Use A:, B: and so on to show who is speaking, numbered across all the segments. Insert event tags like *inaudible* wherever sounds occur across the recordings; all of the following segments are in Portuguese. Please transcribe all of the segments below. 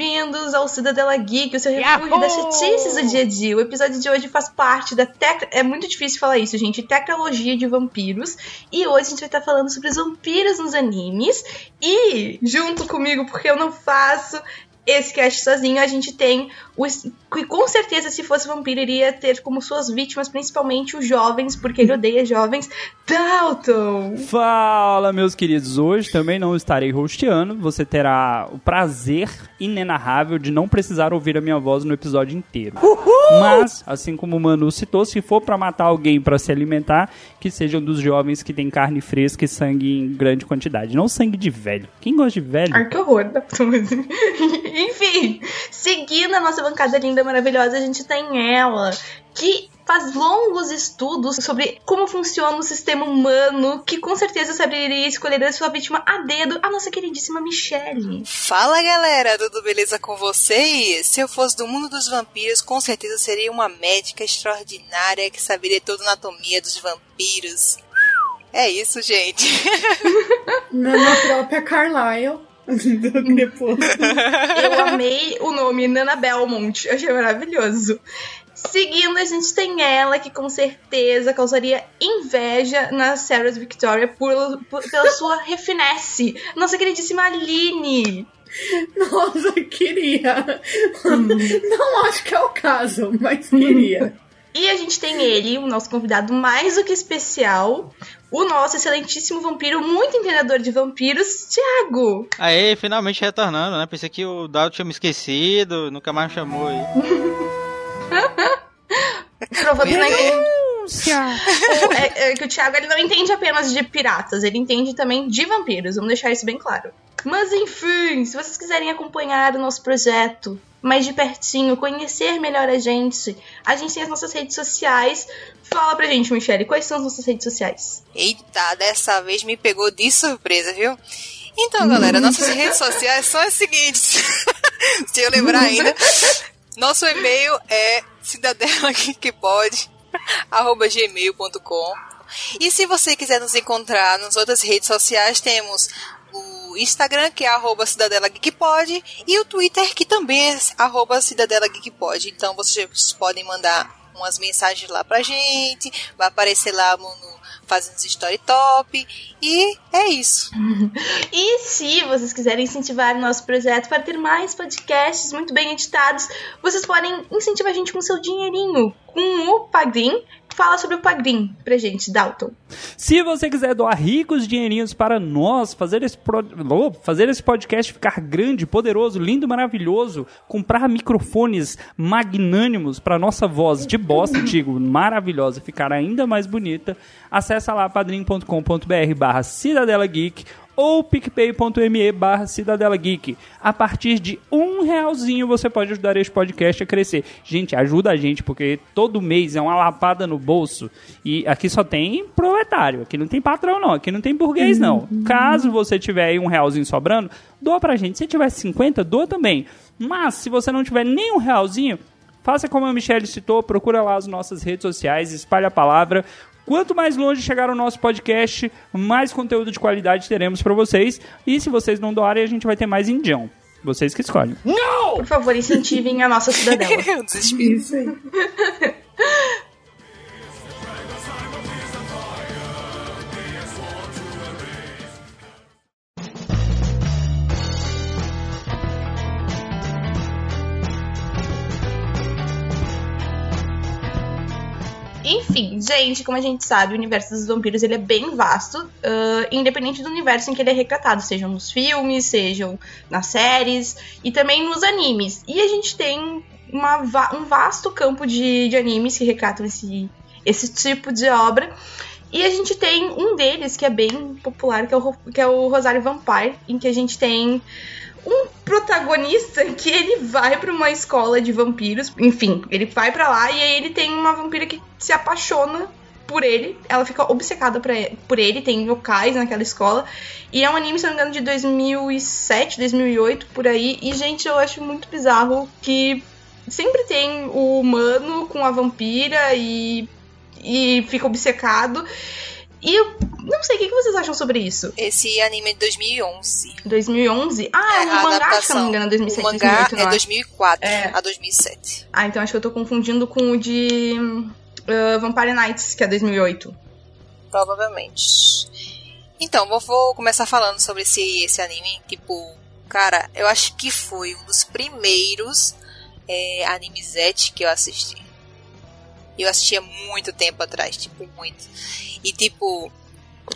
A: Bem-vindos ao Cidadela Geek, o seu refúgio das chatices do dia a dia. O episódio de hoje faz parte da tec... É muito difícil falar isso, gente. Tecnologia de vampiros. E hoje a gente vai estar falando sobre os vampiros nos animes. E, junto comigo, porque eu não faço esse cast sozinho, a gente tem o que com certeza se fosse vampiro iria ter como suas vítimas principalmente os jovens, porque ele odeia jovens. Dalton!
B: Fala, meus queridos. Hoje também não estarei hosteando. Você terá o prazer inenarrável de não precisar ouvir a minha voz no episódio inteiro. Uhul! Mas, assim como o Manu citou, se for para matar alguém para se alimentar, que sejam dos jovens que têm carne fresca e sangue em grande quantidade. Não sangue de velho. Quem gosta de velho?
A: Ai, que horror. *laughs* Enfim, seguindo a nossa bancada linda, maravilhosa, a gente tem ela, que faz longos estudos sobre como funciona o sistema humano, que com certeza saberia escolher a sua vítima a dedo, a nossa queridíssima Michelle.
C: Fala galera, tudo beleza com vocês? Se eu fosse do mundo dos vampiros, com certeza seria uma médica extraordinária que saberia toda a anatomia dos vampiros. É isso, gente. *laughs*
D: Na própria Carlyle. *laughs*
A: Eu amei o nome Nana Belmont, achei maravilhoso. Seguindo, a gente tem ela, que com certeza causaria inveja na Sarah Victoria por, por, pela *laughs* sua refinesse. Nossa queridíssima Aline.
D: Nossa, queria. Hum. Não acho que é o caso, mas queria. *laughs*
A: E a gente tem ele, o nosso convidado mais do que especial, o nosso excelentíssimo vampiro, muito entendedor de vampiros, Thiago.
E: Aê, finalmente retornando, né? Pensei que o Dado tinha me esquecido, nunca mais me chamou aí. *laughs*
A: Provando não *laughs* entende. é, é, que o Thiago ele não entende apenas de piratas, ele entende também de vampiros, vamos deixar isso bem claro. Mas enfim, se vocês quiserem acompanhar o nosso projeto mais de pertinho, conhecer melhor a gente, a gente tem as nossas redes sociais. Fala pra gente, Michelle, quais são as nossas redes sociais?
C: Eita, dessa vez me pegou de surpresa, viu? Então, galera, nossas redes sociais são as seguintes. *laughs* Se eu lembrar ainda. Nosso e-mail é cidadela que pode arroba gmail.com e se você quiser nos encontrar nas outras redes sociais, temos o Instagram, que é arroba Cidadela Geekpod, e o Twitter, que também é arroba Cidadela Geekpod. Então vocês podem mandar umas mensagens lá pra gente, vai aparecer lá no fazendo story top e é isso. *laughs*
A: e se vocês quiserem incentivar o nosso projeto para ter mais podcasts muito bem editados, vocês podem incentivar a gente com seu dinheirinho com o Padrim fala sobre o Pagrim pra gente, Dalton.
B: Se você quiser doar ricos dinheirinhos para nós, fazer esse, pro... fazer esse podcast ficar grande, poderoso, lindo, maravilhoso, comprar microfones magnânimos para nossa voz de bosta, digo, maravilhosa, ficar ainda mais bonita, acessa lá padrim.com.br barra Cidadela Geek ou picpay.me barra Cidadela Geek. A partir de um realzinho você pode ajudar este podcast a crescer. Gente, ajuda a gente, porque todo mês é uma lapada no bolso. E aqui só tem proletário, aqui não tem patrão não, aqui não tem burguês não. Caso você tiver aí um realzinho sobrando, doa pra gente. Se tiver 50, doa também. Mas se você não tiver nem um realzinho, Faça como a Michelle citou, procura lá as nossas redes sociais, espalhe a palavra. Quanto mais longe chegar o nosso podcast, mais conteúdo de qualidade teremos para vocês. E se vocês não doarem, a gente vai ter mais indião. Vocês que escolhem.
A: Não! Por favor, incentivem a nossa cidadela. *laughs*
D: Isso aí. *laughs*
A: gente, como a gente sabe, o universo dos vampiros ele é bem vasto, uh, independente do universo em que ele é retratado, sejam nos filmes, sejam nas séries e também nos animes. E a gente tem uma, um vasto campo de, de animes que retratam esse, esse tipo de obra. E a gente tem um deles que é bem popular, que é o, que é o Rosário Vampire, em que a gente tem um protagonista que ele vai pra uma escola de vampiros. Enfim, ele vai pra lá e aí ele tem uma vampira que se apaixona por ele. Ela fica obcecada por ele. Tem yokais naquela escola. E é um anime, se não me engano, de 2007, 2008, por aí. E, gente, eu acho muito bizarro que sempre tem o humano com a vampira e, e fica obcecado. E eu não sei, o que vocês acham sobre isso?
C: Esse anime é de 2011.
A: 2011? Ah,
C: É,
A: o
C: a
A: mangá, se eu não
C: adaptação.
A: me engano, é 2007,
C: o mangá
A: 2008, não
C: é
A: acho.
C: 2004
A: É.
C: a 2007.
A: Ah, então acho que eu tô confundindo com o de uh, Vampire Nights, que é 2008.
C: Provavelmente. Então, vou, vou começar falando sobre esse, esse anime. Tipo, cara, eu acho que foi um dos primeiros é, animezete que eu assisti. Eu assistia muito tempo atrás, tipo, muito. E, tipo,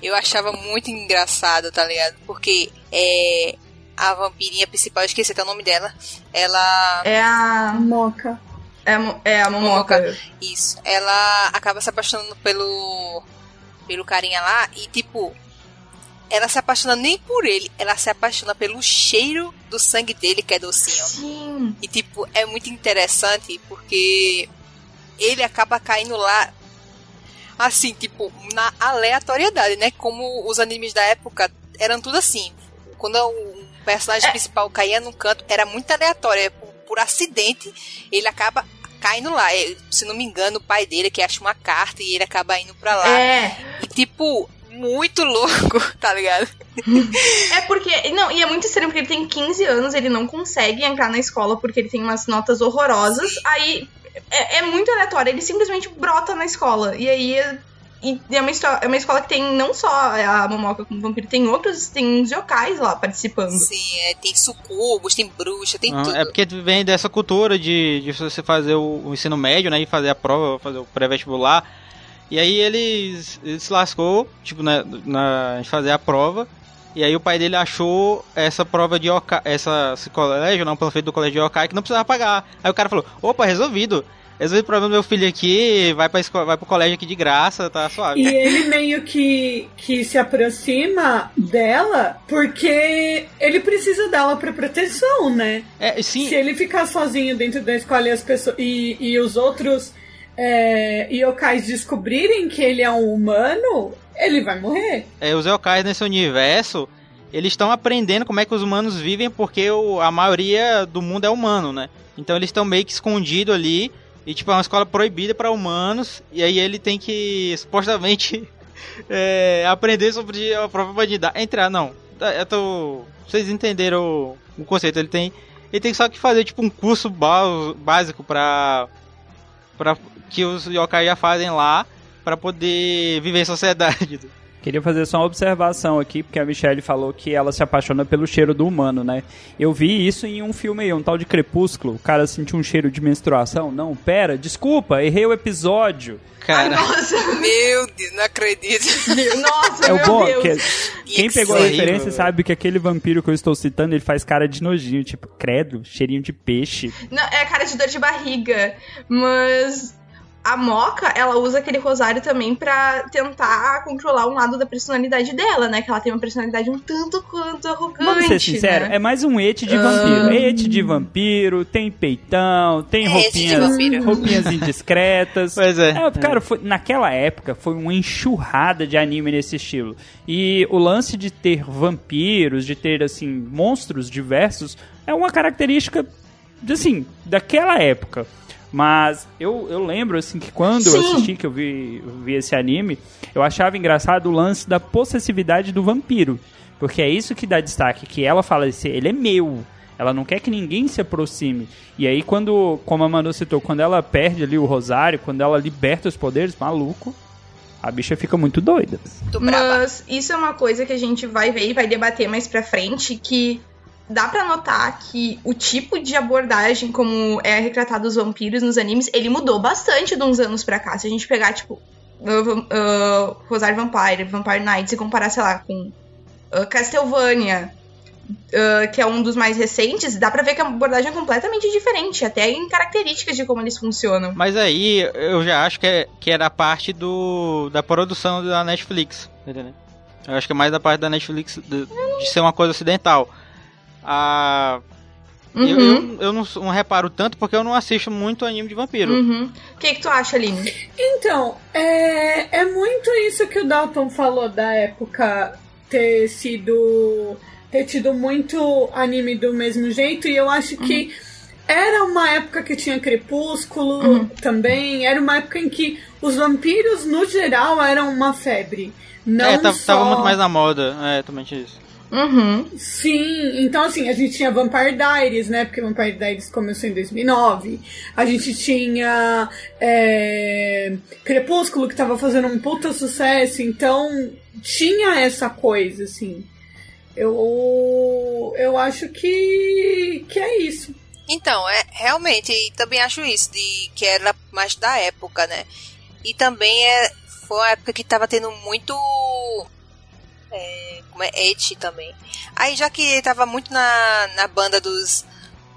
C: eu achava muito engraçado, tá ligado? Porque é, a vampirinha principal, eu esqueci até o nome dela. Ela.
A: É a.
D: Moca.
A: É a, é a Momoca.
C: Isso. Ela acaba se apaixonando pelo. pelo carinha lá e, tipo. Ela se apaixona nem por ele, ela se apaixona pelo cheiro do sangue dele, que é docinho.
A: Sim.
C: E, tipo, é muito interessante porque ele acaba caindo lá, assim, tipo, na aleatoriedade, né? Como os animes da época eram tudo assim. Quando o personagem principal caía num canto, era muito aleatório. é Por, por acidente, ele acaba caindo lá. É, Se não me engano, o pai dele que acha uma carta e ele acaba indo pra lá.
A: É.
C: E, tipo, muito louco, *laughs* tá ligado?
A: É porque. Não, e é muito estranho porque ele tem 15 anos, ele não consegue entrar na escola porque ele tem umas notas horrorosas. Aí é, é muito aleatório, ele simplesmente brota na escola. E aí. é- E é uma, é uma escola que tem não só a Momoca como vampiro, tem outros, tem uns yokais lá participando.
C: Sim, é, tem sucubos, tem bruxa, tem
E: Ah,
C: tudo.
E: É porque vem dessa cultura de, de você fazer o, o ensino médio, né? E fazer a prova, fazer o pré-vestibular. E aí ele, ele se lascou, tipo, na, na, em fazer a prova. E aí o pai dele achou essa prova de Yokai, essa, esse colégio, não, panfleto do colégio de Yokai, que não precisava pagar. Aí o cara falou, opa, resolvido. Resolvi o problema do meu filho aqui, vai, pra escola, vai pro colégio aqui de graça, tá suave.
D: E ele meio que, que se aproxima dela porque ele precisa dela pra proteção, né?
E: É, sim,
D: Se ele ficar sozinho dentro da escola e, as pessoas, e, e os outros é, yokais descobrirem que ele é um humano, ele vai morrer.
E: é, os yokais nesse universo, eles estão aprendendo como é que os humanos vivem, porque o- a maioria do mundo é humano, né? Então eles estão meio que escondidos ali, e tipo, é uma escola proibida para humanos, e aí ele tem que, supostamente, *laughs* é, aprender sobre a própria humanidade. Entrar, não, tá, eu tô... Vocês entenderam o, o conceito, ele tem... Ele tem só que fazer, tipo, um curso básico pra... pra que os yokai já fazem lá, pra poder viver em sociedade.
B: Queria fazer só uma observação aqui, porque a Michelle falou que ela se apaixona pelo cheiro do humano, né? Eu vi isso em um filme aí, um tal de Crepúsculo. O cara sentiu um cheiro de menstruação. Não, pera, desculpa, errei o episódio.
E: Cara...
A: Nossa,
C: Meu Deus, não acredito.
A: nossa,
B: É o
A: meu
B: bom,
A: Deus.
B: que quem pegou a referência sabe que aquele vampiro que eu estou citando, ele faz cara de nojinho, tipo, credo, cheirinho de peixe.
A: Não, é cara de dor de barriga. Mas a Moca, ela usa aquele rosário também pra tentar controlar um lado da personalidade dela, né? Que ela tem uma personalidade um tanto quanto arrogante.
B: Vamos ser sinceros,
A: né?
B: é mais um ete de vampiro. É ete de vampiro, tem peitão, tem
C: É
B: roupinhas, roupinhas indiscretas. *laughs*
E: Pois é.
B: É, cara, foi- naquela época foi uma enxurrada de anime nesse estilo. E o lance de ter vampiros, de ter, assim, monstros diversos, é uma característica, assim, daquela época. Mas eu, eu lembro, assim, que quando eu
A: Sim.
B: assisti, que eu vi, eu vi esse anime, eu achava engraçado o lance da possessividade do vampiro. Porque é isso que dá destaque, que ela fala assim, ele é meu. Ela não quer que ninguém se aproxime. E aí, quando, como a Manu citou, quando ela perde ali o rosário, quando ela liberta os poderes, maluco, a bicha fica muito doida.
A: Mas isso é uma coisa que a gente vai ver e vai debater mais pra frente, que dá pra notar que o tipo de abordagem como é retratado os vampiros nos animes, ele mudou bastante de uns anos pra cá. Se a gente pegar, tipo, uh, uh, Rosário Vampire, Vampire Knights e comparar, sei lá, com uh, Castlevania, uh, que é um dos mais recentes, dá pra ver que a abordagem é completamente diferente, até em características de como eles funcionam.
E: Mas aí eu já acho que, é, que era parte do, da produção da Netflix, entendeu? Eu acho que é mais da parte da Netflix de, de ser uma coisa ocidental. A, Eu,
A: Uhum.
E: eu, eu não, não reparo tanto porque eu não assisto muito anime de vampiro.
A: Uhum. O que, que tu acha, Aline?
D: Então, é, é muito isso que o Dalton falou da época ter sido. ter tido muito anime do mesmo jeito, e eu acho que era uma época que tinha Crepúsculo também, era uma época em que os vampiros, no geral, eram uma febre. Não
E: é, tava,
D: só...
E: tava muito mais na moda. É, também tinha isso.
A: Uhum.
D: Sim, então assim, a gente tinha Vampire Diaries, né? Porque Vampire Diaries começou em 2009. A gente tinha é, Crepúsculo, que tava fazendo um puta sucesso. Então, tinha essa coisa, assim. Eu, eu acho que, que é isso.
C: Então, é realmente, e também acho isso, de que era mais da época, né? E também é, foi uma época que tava tendo muito. É, como é? Et também. Aí já que tava muito na, na banda dos.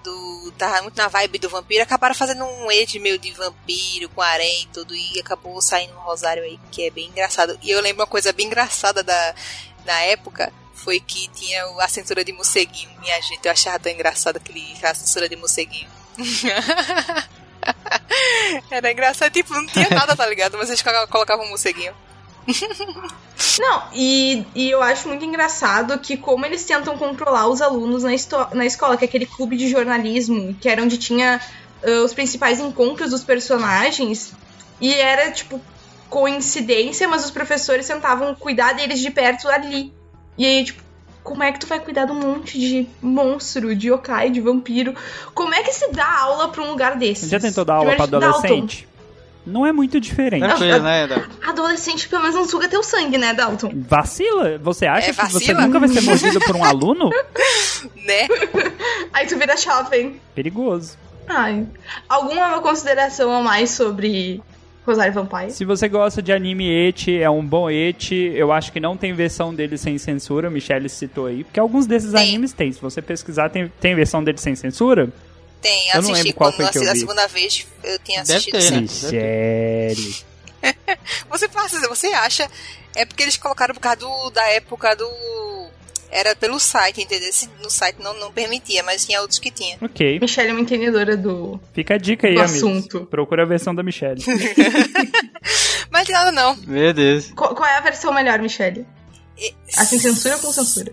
C: Do, tava muito na vibe do vampiro, acabaram fazendo um et meio de vampiro, com harém e tudo, e acabou saindo um rosário aí, que é bem engraçado. E eu lembro uma coisa bem engraçada da, da época, foi que tinha a censura de morceguinho, minha gente. Eu achava tão engraçado aquele, aquela censura de morceguinho. *laughs* Era engraçado, tipo, não tinha nada, tá ligado? Mas eles colocavam um morceguinho. *laughs*
A: Não, e, e eu acho muito engraçado que como eles tentam controlar os alunos na, na escola, que é aquele clube de jornalismo, que era onde tinha ah, os principais encontros dos personagens, e era, tipo, coincidência, mas os professores tentavam cuidar deles de perto ali. E aí, tipo, como é que tu vai cuidar de um monte de monstro, de yokai, de vampiro? Como é que se dá aula pra um lugar desses?
B: Já tentou dar aula pra
A: Primeiro, Dalton,
B: adolescente? Não é muito diferente.
E: Tranquilo, né? Dal?
A: Adolescente pelo menos não suga teu sangue, né, Dalton?
B: Vacila? Você acha
C: É,
B: que você
C: vacila?
B: nunca vai ser mordido por um aluno? *laughs*
C: Né? *laughs*
A: Aí tu vira jovem.
B: Perigoso.
A: Ai. Alguma consideração a mais sobre Rosário Vampire?
B: Se você gosta de anime eti, é um bom eti. Eu acho que não tem versão dele sem censura, o Michelle citou aí. Porque alguns desses
C: Tem.
B: animes tem. Se você pesquisar, tem, tem versão dele sem censura?
C: Tem,
B: Eu não
C: assisti
B: lembro qual
C: quando
B: foi que eu
C: assisti a segunda vez, eu tinha
E: Deve
C: assistido
E: ter, né?
B: Michelle. *laughs*
C: Você passa, você acha, é porque eles colocaram por causa do, da época do. Era pelo site, entendeu? No site não, não permitia, mas tinha outros que tinha.
B: Ok.
A: Michelle é uma entendedora do.
B: Fica a dica aí,
A: Do
B: amigos.
A: assunto.
B: Procura a versão da Michelle. *laughs*
C: Mas nada não.
E: Meu Deus.
A: Qual, qual é a versão melhor, Michelle?
C: E-
A: A sem censura ou com censura?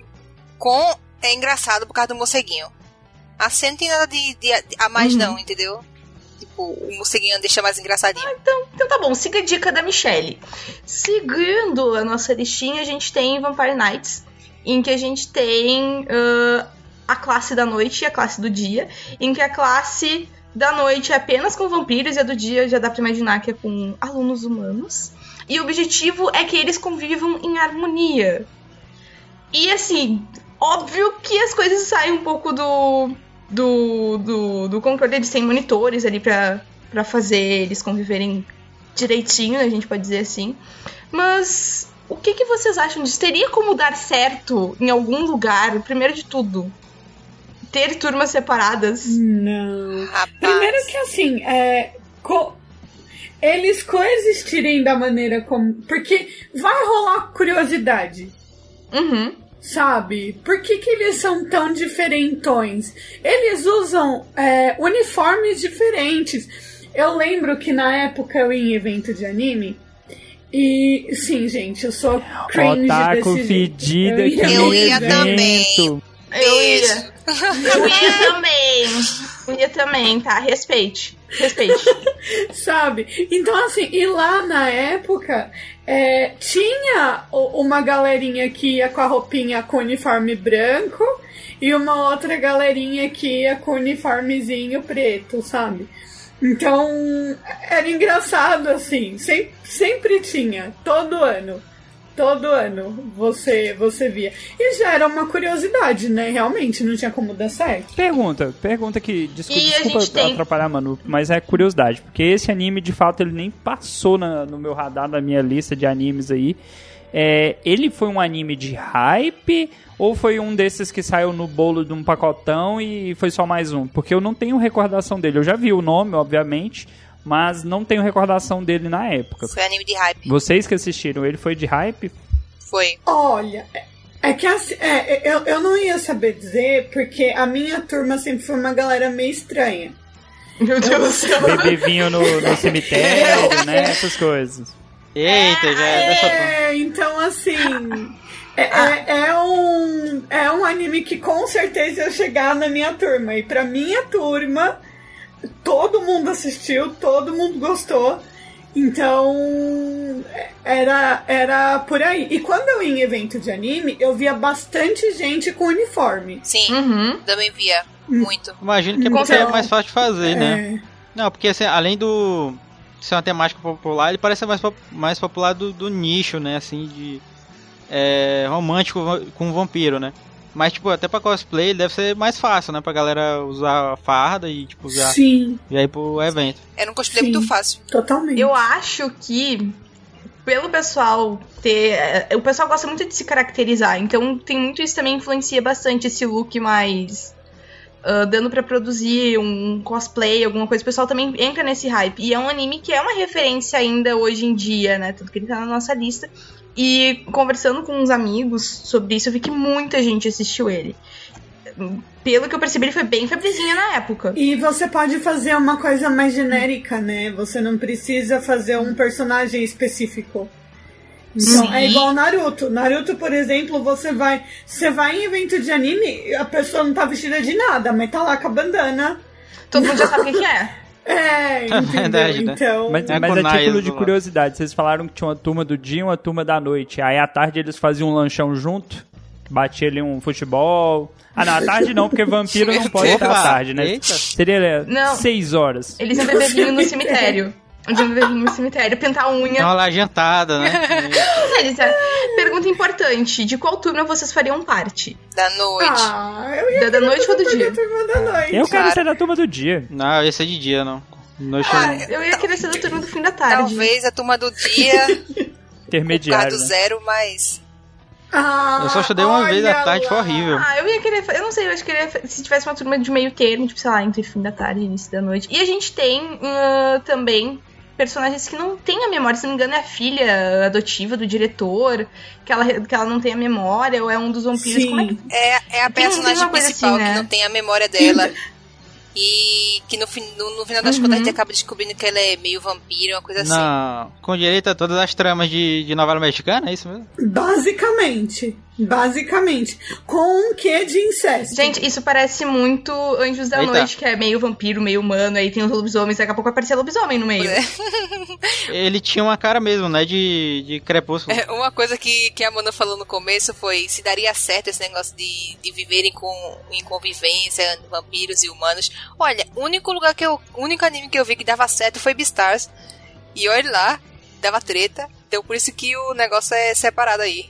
C: Com é engraçado por causa do morceguinho. A cena não tem nada de, de- a mais,
A: Uhum.
C: não, entendeu? Tipo, o morceguinho deixa mais engraçadinho.
A: Então tá bom, siga a dica da Michelle. Seguindo a nossa listinha, a gente tem Vampire Nights, em que a gente tem ah, a classe da noite e a classe do dia, em que a classe da noite é apenas com vampiros e a do dia já dá pra imaginar que é com alunos humanos. E o objetivo é que eles convivam em harmonia. E assim, óbvio que as coisas saem um pouco do, do, do, do controle. Eles têm monitores ali pra, pra fazer eles conviverem direitinho, a gente pode dizer assim. Mas o que, que vocês acham disso? Teria como dar certo em algum lugar, primeiro de tudo? Ter turmas separadas?
D: Não.
C: Rapaz.
D: Primeiro que assim, é, co- eles coexistirem da maneira como. Porque vai rolar curiosidade,
A: Uhum.
D: Sabe? Por que, que eles são tão diferentões? Eles usam é, uniformes diferentes. Eu lembro que na época eu ia em evento de anime. E sim, gente, eu sou cringe
B: Otaku
D: desse jeito.
B: fedida
D: Eu
C: Eu ia também.
A: Eu ia. Eu ia também. Ia também, tá? Respeite. Respeite. *laughs*
D: Sabe? Então, assim, e lá na época, é, tinha uma galerinha que ia com a roupinha com uniforme branco e uma outra galerinha que ia com uniformezinho preto, sabe? Então, era engraçado, assim, sempre, sempre tinha, todo ano. Todo ano você, você via. E já era uma curiosidade, né? Realmente, não tinha como dar certo.
B: Pergunta, pergunta que. Desculpa,
A: E a
B: desculpa
A: gente tem-
B: atrapalhar, Manu, mas é curiosidade. Porque esse anime, de fato, ele nem passou na- no meu radar, na minha lista de animes aí. É, ele foi um anime de hype ou foi um desses que saiu no bolo de um pacotão e foi só mais um? Porque eu não tenho recordação dele. Eu já vi o nome, obviamente, mas não tenho recordação dele na época.
C: Foi anime de hype.
B: Vocês que assistiram, ele foi de hype?
C: Foi.
D: Olha, É que assim, é, eu, eu não ia saber dizer, porque a minha turma sempre foi uma galera meio estranha.
A: Meu Deus do céu.
B: Beber vinho no, no *laughs* cemitério, né? Essas coisas.
E: Eita, já é dessa.
D: É, então assim. É, é, é um, é um anime que com certeza ia chegar na minha turma. E pra minha turma, todo mundo assistiu, todo mundo gostou. Então, era, era por aí. E quando eu ia em evento de anime, eu via bastante gente com uniforme.
C: Sim,
A: Uhum.
C: também via. Muito.
E: Imagino que é porque
D: Então,
E: é mais fácil de fazer, né?
D: É,
E: Não, porque assim, além do ser uma temática popular, ele parece ser mais, mais popular do, do nicho, né? Assim, de é, romântico com vampiro, né? Mas, tipo, até pra cosplay ele deve ser mais fácil, né? Pra galera usar a farda e, tipo, já,
D: sim,
E: já ir pro evento.
C: Era um cosplay
D: Sim.
C: muito fácil.
D: totalmente.
A: Eu acho que pelo pessoal ter. é, O pessoal gosta muito de se caracterizar, então tem muito isso também influencia bastante esse look mais. Ah, dando pra produzir um cosplay, alguma coisa, o pessoal também entra nesse hype. E é um anime que é uma referência ainda hoje em dia, né? Tanto que ele tá na nossa lista. E conversando com uns amigos sobre isso, eu vi que muita gente assistiu ele. Pelo que eu percebi, ele foi bem febrezinha na época.
D: E você pode fazer uma coisa mais genérica, né? Você não precisa fazer um personagem específico. Então,
A: Sim.
D: é igual Naruto. Naruto, por exemplo, você vai. Você vai em evento de anime, a pessoa não tá vestida de nada, mas tá lá com a bandana.
A: Todo mundo já sabe o que que é. *laughs*
D: É, entendeu? *laughs*
E: verdade, né?
D: Então.
B: Mas,
E: É
B: mas a
E: Kunai
B: título de curiosidade, vocês falaram que tinha uma turma do dia e uma turma da noite. Aí à tarde eles faziam um lanchão junto, batia ali um futebol. Ah, não, à tarde não, porque vampiro não *laughs* pode estar à tarde, né?
E: Eita.
B: Seria é,
A: Não.
B: seis horas.
A: Eles iam beber vinho no cemitério. Iam beber vinho no cemitério, pintar a unha.
E: Então lá jantada, né? *laughs*
A: É. Pergunta importante: de qual turma vocês fariam parte?
C: Da noite.
D: Ah, eu ia
A: Da, da noite ou do dia?
D: da noite.
B: Eu quero
C: Claro.
B: ser da turma do dia.
E: não, esse é de dia, não. Noite
C: Ah,
E: não.
A: Eu ia querer ser da turma do fim da tarde.
C: Talvez a turma do dia, *laughs*
B: Intermediário.
C: do
B: Né?
C: zero, mas.
D: Ah,
E: Eu só estudei uma vez à tarde, foi horrível.
A: Ah, eu ia querer. Eu não sei, eu acho que eu ia, fa- se tivesse uma turma de meio termo, tipo, sei lá, entre fim da tarde e início da noite. E a gente tem ah, também personagens que não têm a memória, se não me engano, é a filha adotiva do diretor, que ela, que ela não tem a memória, ou é um dos vampiros.
D: Sim.
A: Como é que
C: É, é a personagem
A: coisa
C: principal
A: assim, né?
C: que não tem a memória dela. *laughs* E que no, no, no final das contas a gente acaba descobrindo que ela é meio vampiro, uma coisa assim.
E: Não, com direito a todas as tramas de, de novela mexicana, é isso mesmo?
D: Basicamente. Basicamente. Com um quê de incesto.
A: Gente, isso parece muito Anjos da
E: Eita.
A: Noite, que é meio vampiro, meio humano, aí tem os lobisomens, daqui a pouco vai aparecer lobisomem no meio.
C: É. *laughs*
E: Ele tinha uma cara mesmo, né? De, de crepúsculo.
C: É, Uma coisa que, que a Amanda falou no começo foi se daria certo esse negócio de, de viverem com, em convivência, vampiros e humanos. Olha, o único lugar que eu. O único anime que eu vi que dava certo foi Beastars. E olha lá, dava treta. Então por isso que o negócio é separado aí.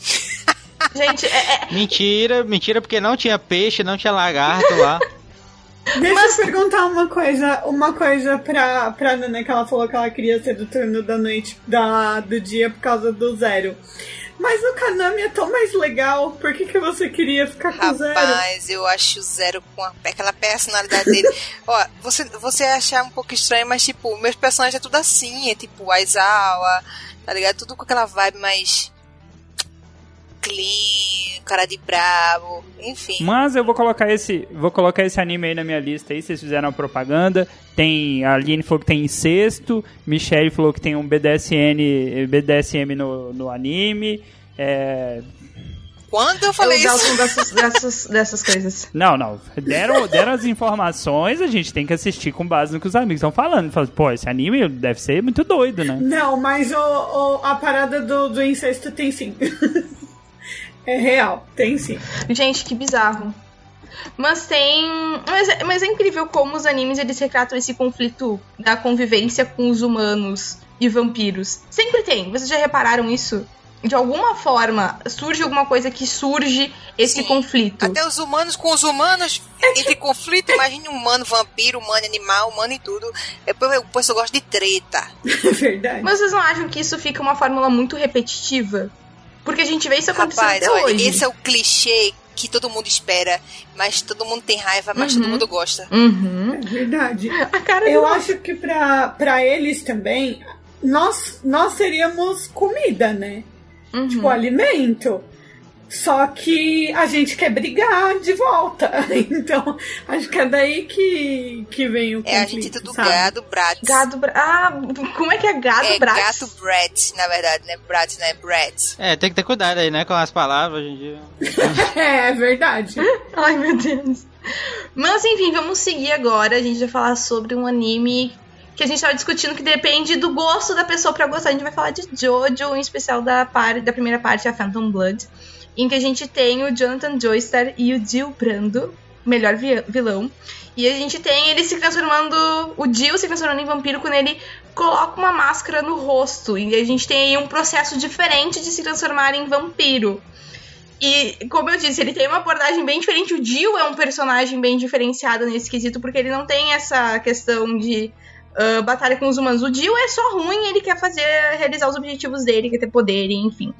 C: *laughs*
A: Gente, é, é-
E: Mentira, mentira, porque não tinha peixe, não tinha lagarto lá. *laughs*
D: Deixa eu perguntar uma coisa, uma coisa pra, pra Nana, que ela falou que ela queria ser do turno da noite, da, do dia por causa do zero. Mas o Kanami é tão mais legal, por que, que você queria ficar com o zero?
C: Rapaz, eu acho o Zero com a- aquela personalidade dele. *laughs* Ó, você, você achar um pouco estranho, mas tipo, meus personagens é tudo assim, é tipo Aizawa, tá ligado? Tudo com aquela vibe mais clean, cara de brabo, enfim.
B: Mas eu vou colocar esse, vou colocar esse anime aí na minha lista aí, vocês fizeram a propaganda. Tem a Aline falou que tem incesto, Michelle falou que tem um BDSN, BDSM no, no anime. É,
C: Quando eu
A: eu
C: falei isso,
A: gosto dessas, dessas, dessas coisas.
B: Não, não. Deram, deram as informações, a gente tem que assistir com base no que os amigos estão falando. Fala, Pô, esse anime deve ser muito doido, né?
D: Não, mas o, o- a parada do, do incesto tem sim. *laughs* é real, tem sim.
A: Gente, que bizarro. Mas tem. Mas é, mas é incrível como os animes eles retratam esse conflito da convivência com os humanos e vampiros. Sempre tem. Vocês já repararam isso? De alguma forma, surge alguma coisa que surge esse
C: Sim.
A: conflito.
C: até os humanos com os humanos, entre conflito, imagine um humano, vampiro, humano, animal, humano e tudo. É, o pessoal gosta de treta. *laughs*
D: É verdade.
A: Mas vocês não acham que isso fica uma fórmula muito repetitiva? Porque a gente vê isso acontecendo
C: Rapaz,
A: até
C: olha,
A: hoje.
C: esse é o clichê que todo mundo espera, mas todo mundo tem raiva, mas todo
A: Uhum.
C: mundo gosta.
A: Uhum.
D: É verdade.
A: A cara
D: Eu
A: do...
D: acho que pra, pra eles também, nós, nós seríamos comida, né?
A: Uhum.
D: Tipo, alimento. Só que a gente quer brigar de volta. *laughs* Então, acho que é daí que, que vem o conflito,
C: É a gente do
D: sabe?
C: gado Bratz.
A: Gado. Bra- Ah, como é que é gado
C: é
A: Bratz?
C: gato Brat, na verdade, né? Brat, né? Brat.
E: É, tem que ter cuidado aí, né, com as palavras hoje em dia. *laughs*
D: É, é verdade. *laughs*
A: Ai, meu Deus. Mas enfim, vamos seguir agora. A gente vai falar sobre um anime que a gente tava discutindo que depende do gosto da pessoa pra gostar. A gente vai falar de Jojo, em especial da, par da primeira parte, a Phantom Blood, em que a gente tem o Jonathan Joestar e o Jill Brando, melhor vi- vilão. E a gente tem ele se transformando, o Jill se transformando em vampiro quando ele coloca uma máscara no rosto. E a gente tem aí um processo diferente de se transformar em vampiro. E, como eu disse, ele tem uma abordagem bem diferente. O Jill é um personagem bem diferenciado nesse quesito, porque ele não tem essa questão de ah, batalha com os humanos. O Jill é só ruim, ele quer fazer, realizar os objetivos dele, quer ter poder, enfim.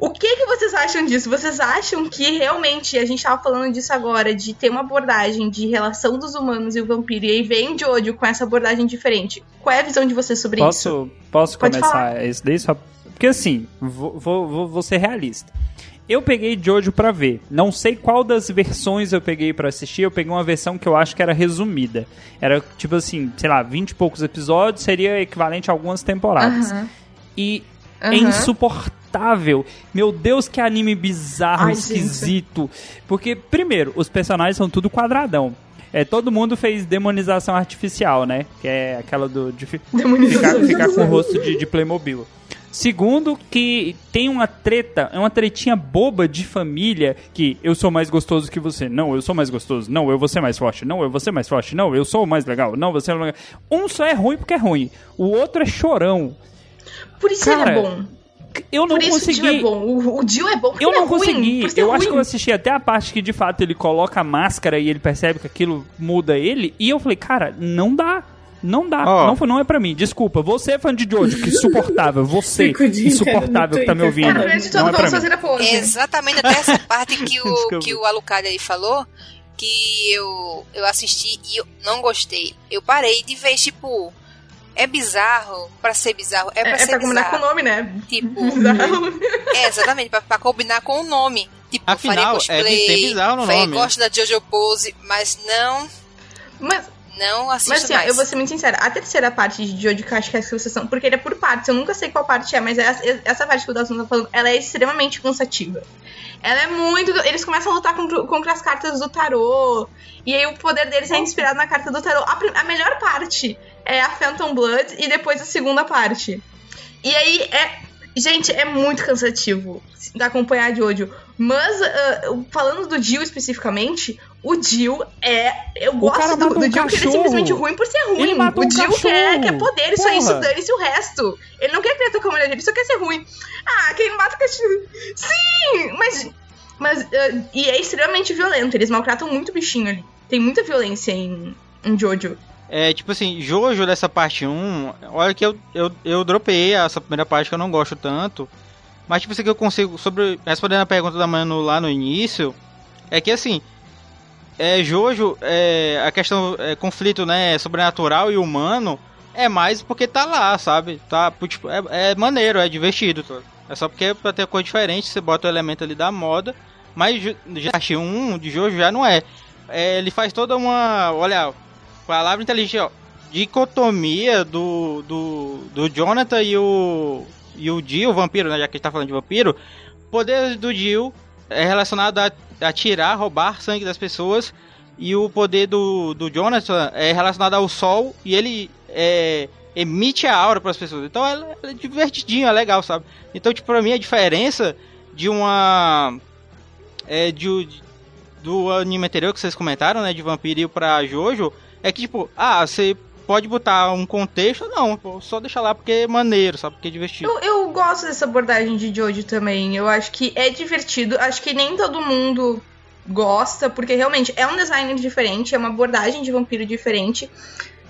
A: O que, que vocês acham disso? Vocês acham que realmente, a gente tava falando disso agora, de ter uma abordagem de relação dos humanos e o vampiro, e aí vem Jojo com essa abordagem diferente. Qual é a visão de vocês sobre isso?
B: Posso, posso
A: Pode
B: começar isso daí só. Porque assim, vou, vou, vou- ser realista. Eu peguei Jojo pra ver. Não sei qual das versões eu peguei pra assistir. Eu peguei uma versão que eu acho que era resumida. Era tipo assim, sei lá, 20 e poucos episódios, seria equivalente a algumas temporadas. E é
A: Aham.
B: Insuportável. Meu Deus, que anime bizarro,
A: Ai,
B: esquisito. Porque, primeiro, os personagens são tudo quadradão. É, todo mundo fez demonização artificial, né? Que é aquela do de fi- ficar, ficar com o rosto de, de Playmobil. Segundo, que tem uma treta, é uma tretinha boba de família que eu sou mais gostoso que você. Não, eu sou mais gostoso. Não, eu vou ser mais forte. Não, eu vou ser mais forte. Não, eu sou o mais legal. Não, você é legal. Um só é ruim porque é ruim. O outro é chorão.
A: Por isso
B: Cara,
A: ele é bom.
B: Eu não
A: Por isso o
B: consegui.
A: Jill é bom. O, o Jill é bom
B: Eu
A: é
B: não
A: ruim,
B: consegui.
A: por ser
B: Eu acho
A: ruim.
B: que eu assisti até a parte que de fato ele coloca a máscara e ele percebe que aquilo muda ele. E eu falei, cara, não dá. Não dá.
E: Ó.
B: Não, foi- não é pra mim. Desculpa. Você é fã de Jojo, que insuportável. Você,
D: o
B: insuportável que tá me ouvindo.
A: Cara, tudo,
B: Não é pra mim.
C: Exatamente até essa parte que o, *laughs* que o Alucard aí falou, que eu, eu assisti e eu não gostei. Eu parei de ver, tipo, é bizarro pra ser bizarro. É pra
A: É, é
C: ser
A: pra combinar com o nome, né?
C: Tipo, *laughs*
A: Bizarro. *laughs*
C: é, exatamente, pra, pra combinar com o nome. Tipo,
E: Afinal,
C: faria
E: é,
C: cosplay,
E: tem bizarro no nome.
C: gosto da Jojo Pose, mas não,
A: Mas,
C: não assisto
A: mas assim,
C: mais.
A: eu vou ser muito sincera. A terceira parte de Jojo, que acho que é essa sessão, porque ele é por partes, eu nunca sei qual parte é, mas essa, essa parte que o Dawson tá falando, ela é extremamente cansativa. Ela é muito. Eles começam a lutar contra, contra as cartas do tarô. E aí o poder deles é inspirado na carta do tarô. A, prim- a melhor parte é a Phantom Blood e depois a segunda parte. E aí é. Gente, é muito cansativo de acompanhar Jojo. Mas, ah, falando do Jill especificamente, o Jill é. Eu
B: O
A: gosto do,
B: mata um
A: do Jill, porque ele é
B: cachorro.
A: simplesmente ruim por ser ruim.
B: Ele mata
A: o
B: um
A: Jill quer,
B: cachorro.
A: quer poder, só
B: Porra.
A: isso, dane-se o resto. Ele não quer criar com a mulher dele, ele só quer ser ruim. Ah, quem mata cachorro. Sim! Mas. Mas. ah, e é extremamente violento, eles maltratam muito o bichinho ali. Tem muita violência em, em Jojo.
E: É, tipo assim, Jojo dessa parte 1, olha que eu, eu, eu dropei essa primeira parte que eu não gosto tanto. Mas tipo assim que eu consigo, sobre respondendo a pergunta da Manu lá no início, é que assim, é, Jojo, é, a questão, é, conflito, né, sobrenatural e humano, é mais porque tá lá, sabe? Tá, tipo, é, é maneiro, é divertido. tá? É só porque é pra ter coisa diferente, você bota o elemento ali da moda. Mas parte 1 de Jojo já não é. É, Ele faz toda uma, olha, palavra inteligente, dicotomia do, do, do Jonathan e o e o Jill, o vampiro, né, já que a gente tá falando de vampiro, poder do Jill é relacionado a, a tirar, roubar sangue das pessoas e o poder do, do Jonathan é relacionado ao sol e ele é, emite a aura para as pessoas. Então é divertidinho, é legal, sabe? Então, tipo, pra mim a diferença de uma é, de, do anime anterior que vocês comentaram, né, de Vampiro pra Jojo, é que, tipo, ah, você pode botar um contexto, não, só deixa lá porque é maneiro, sabe, porque é divertido.
A: Eu, eu gosto dessa abordagem de Jojo também. Eu acho que é divertido. Acho que nem todo mundo gosta, porque realmente é um design diferente, é uma abordagem de vampiro diferente.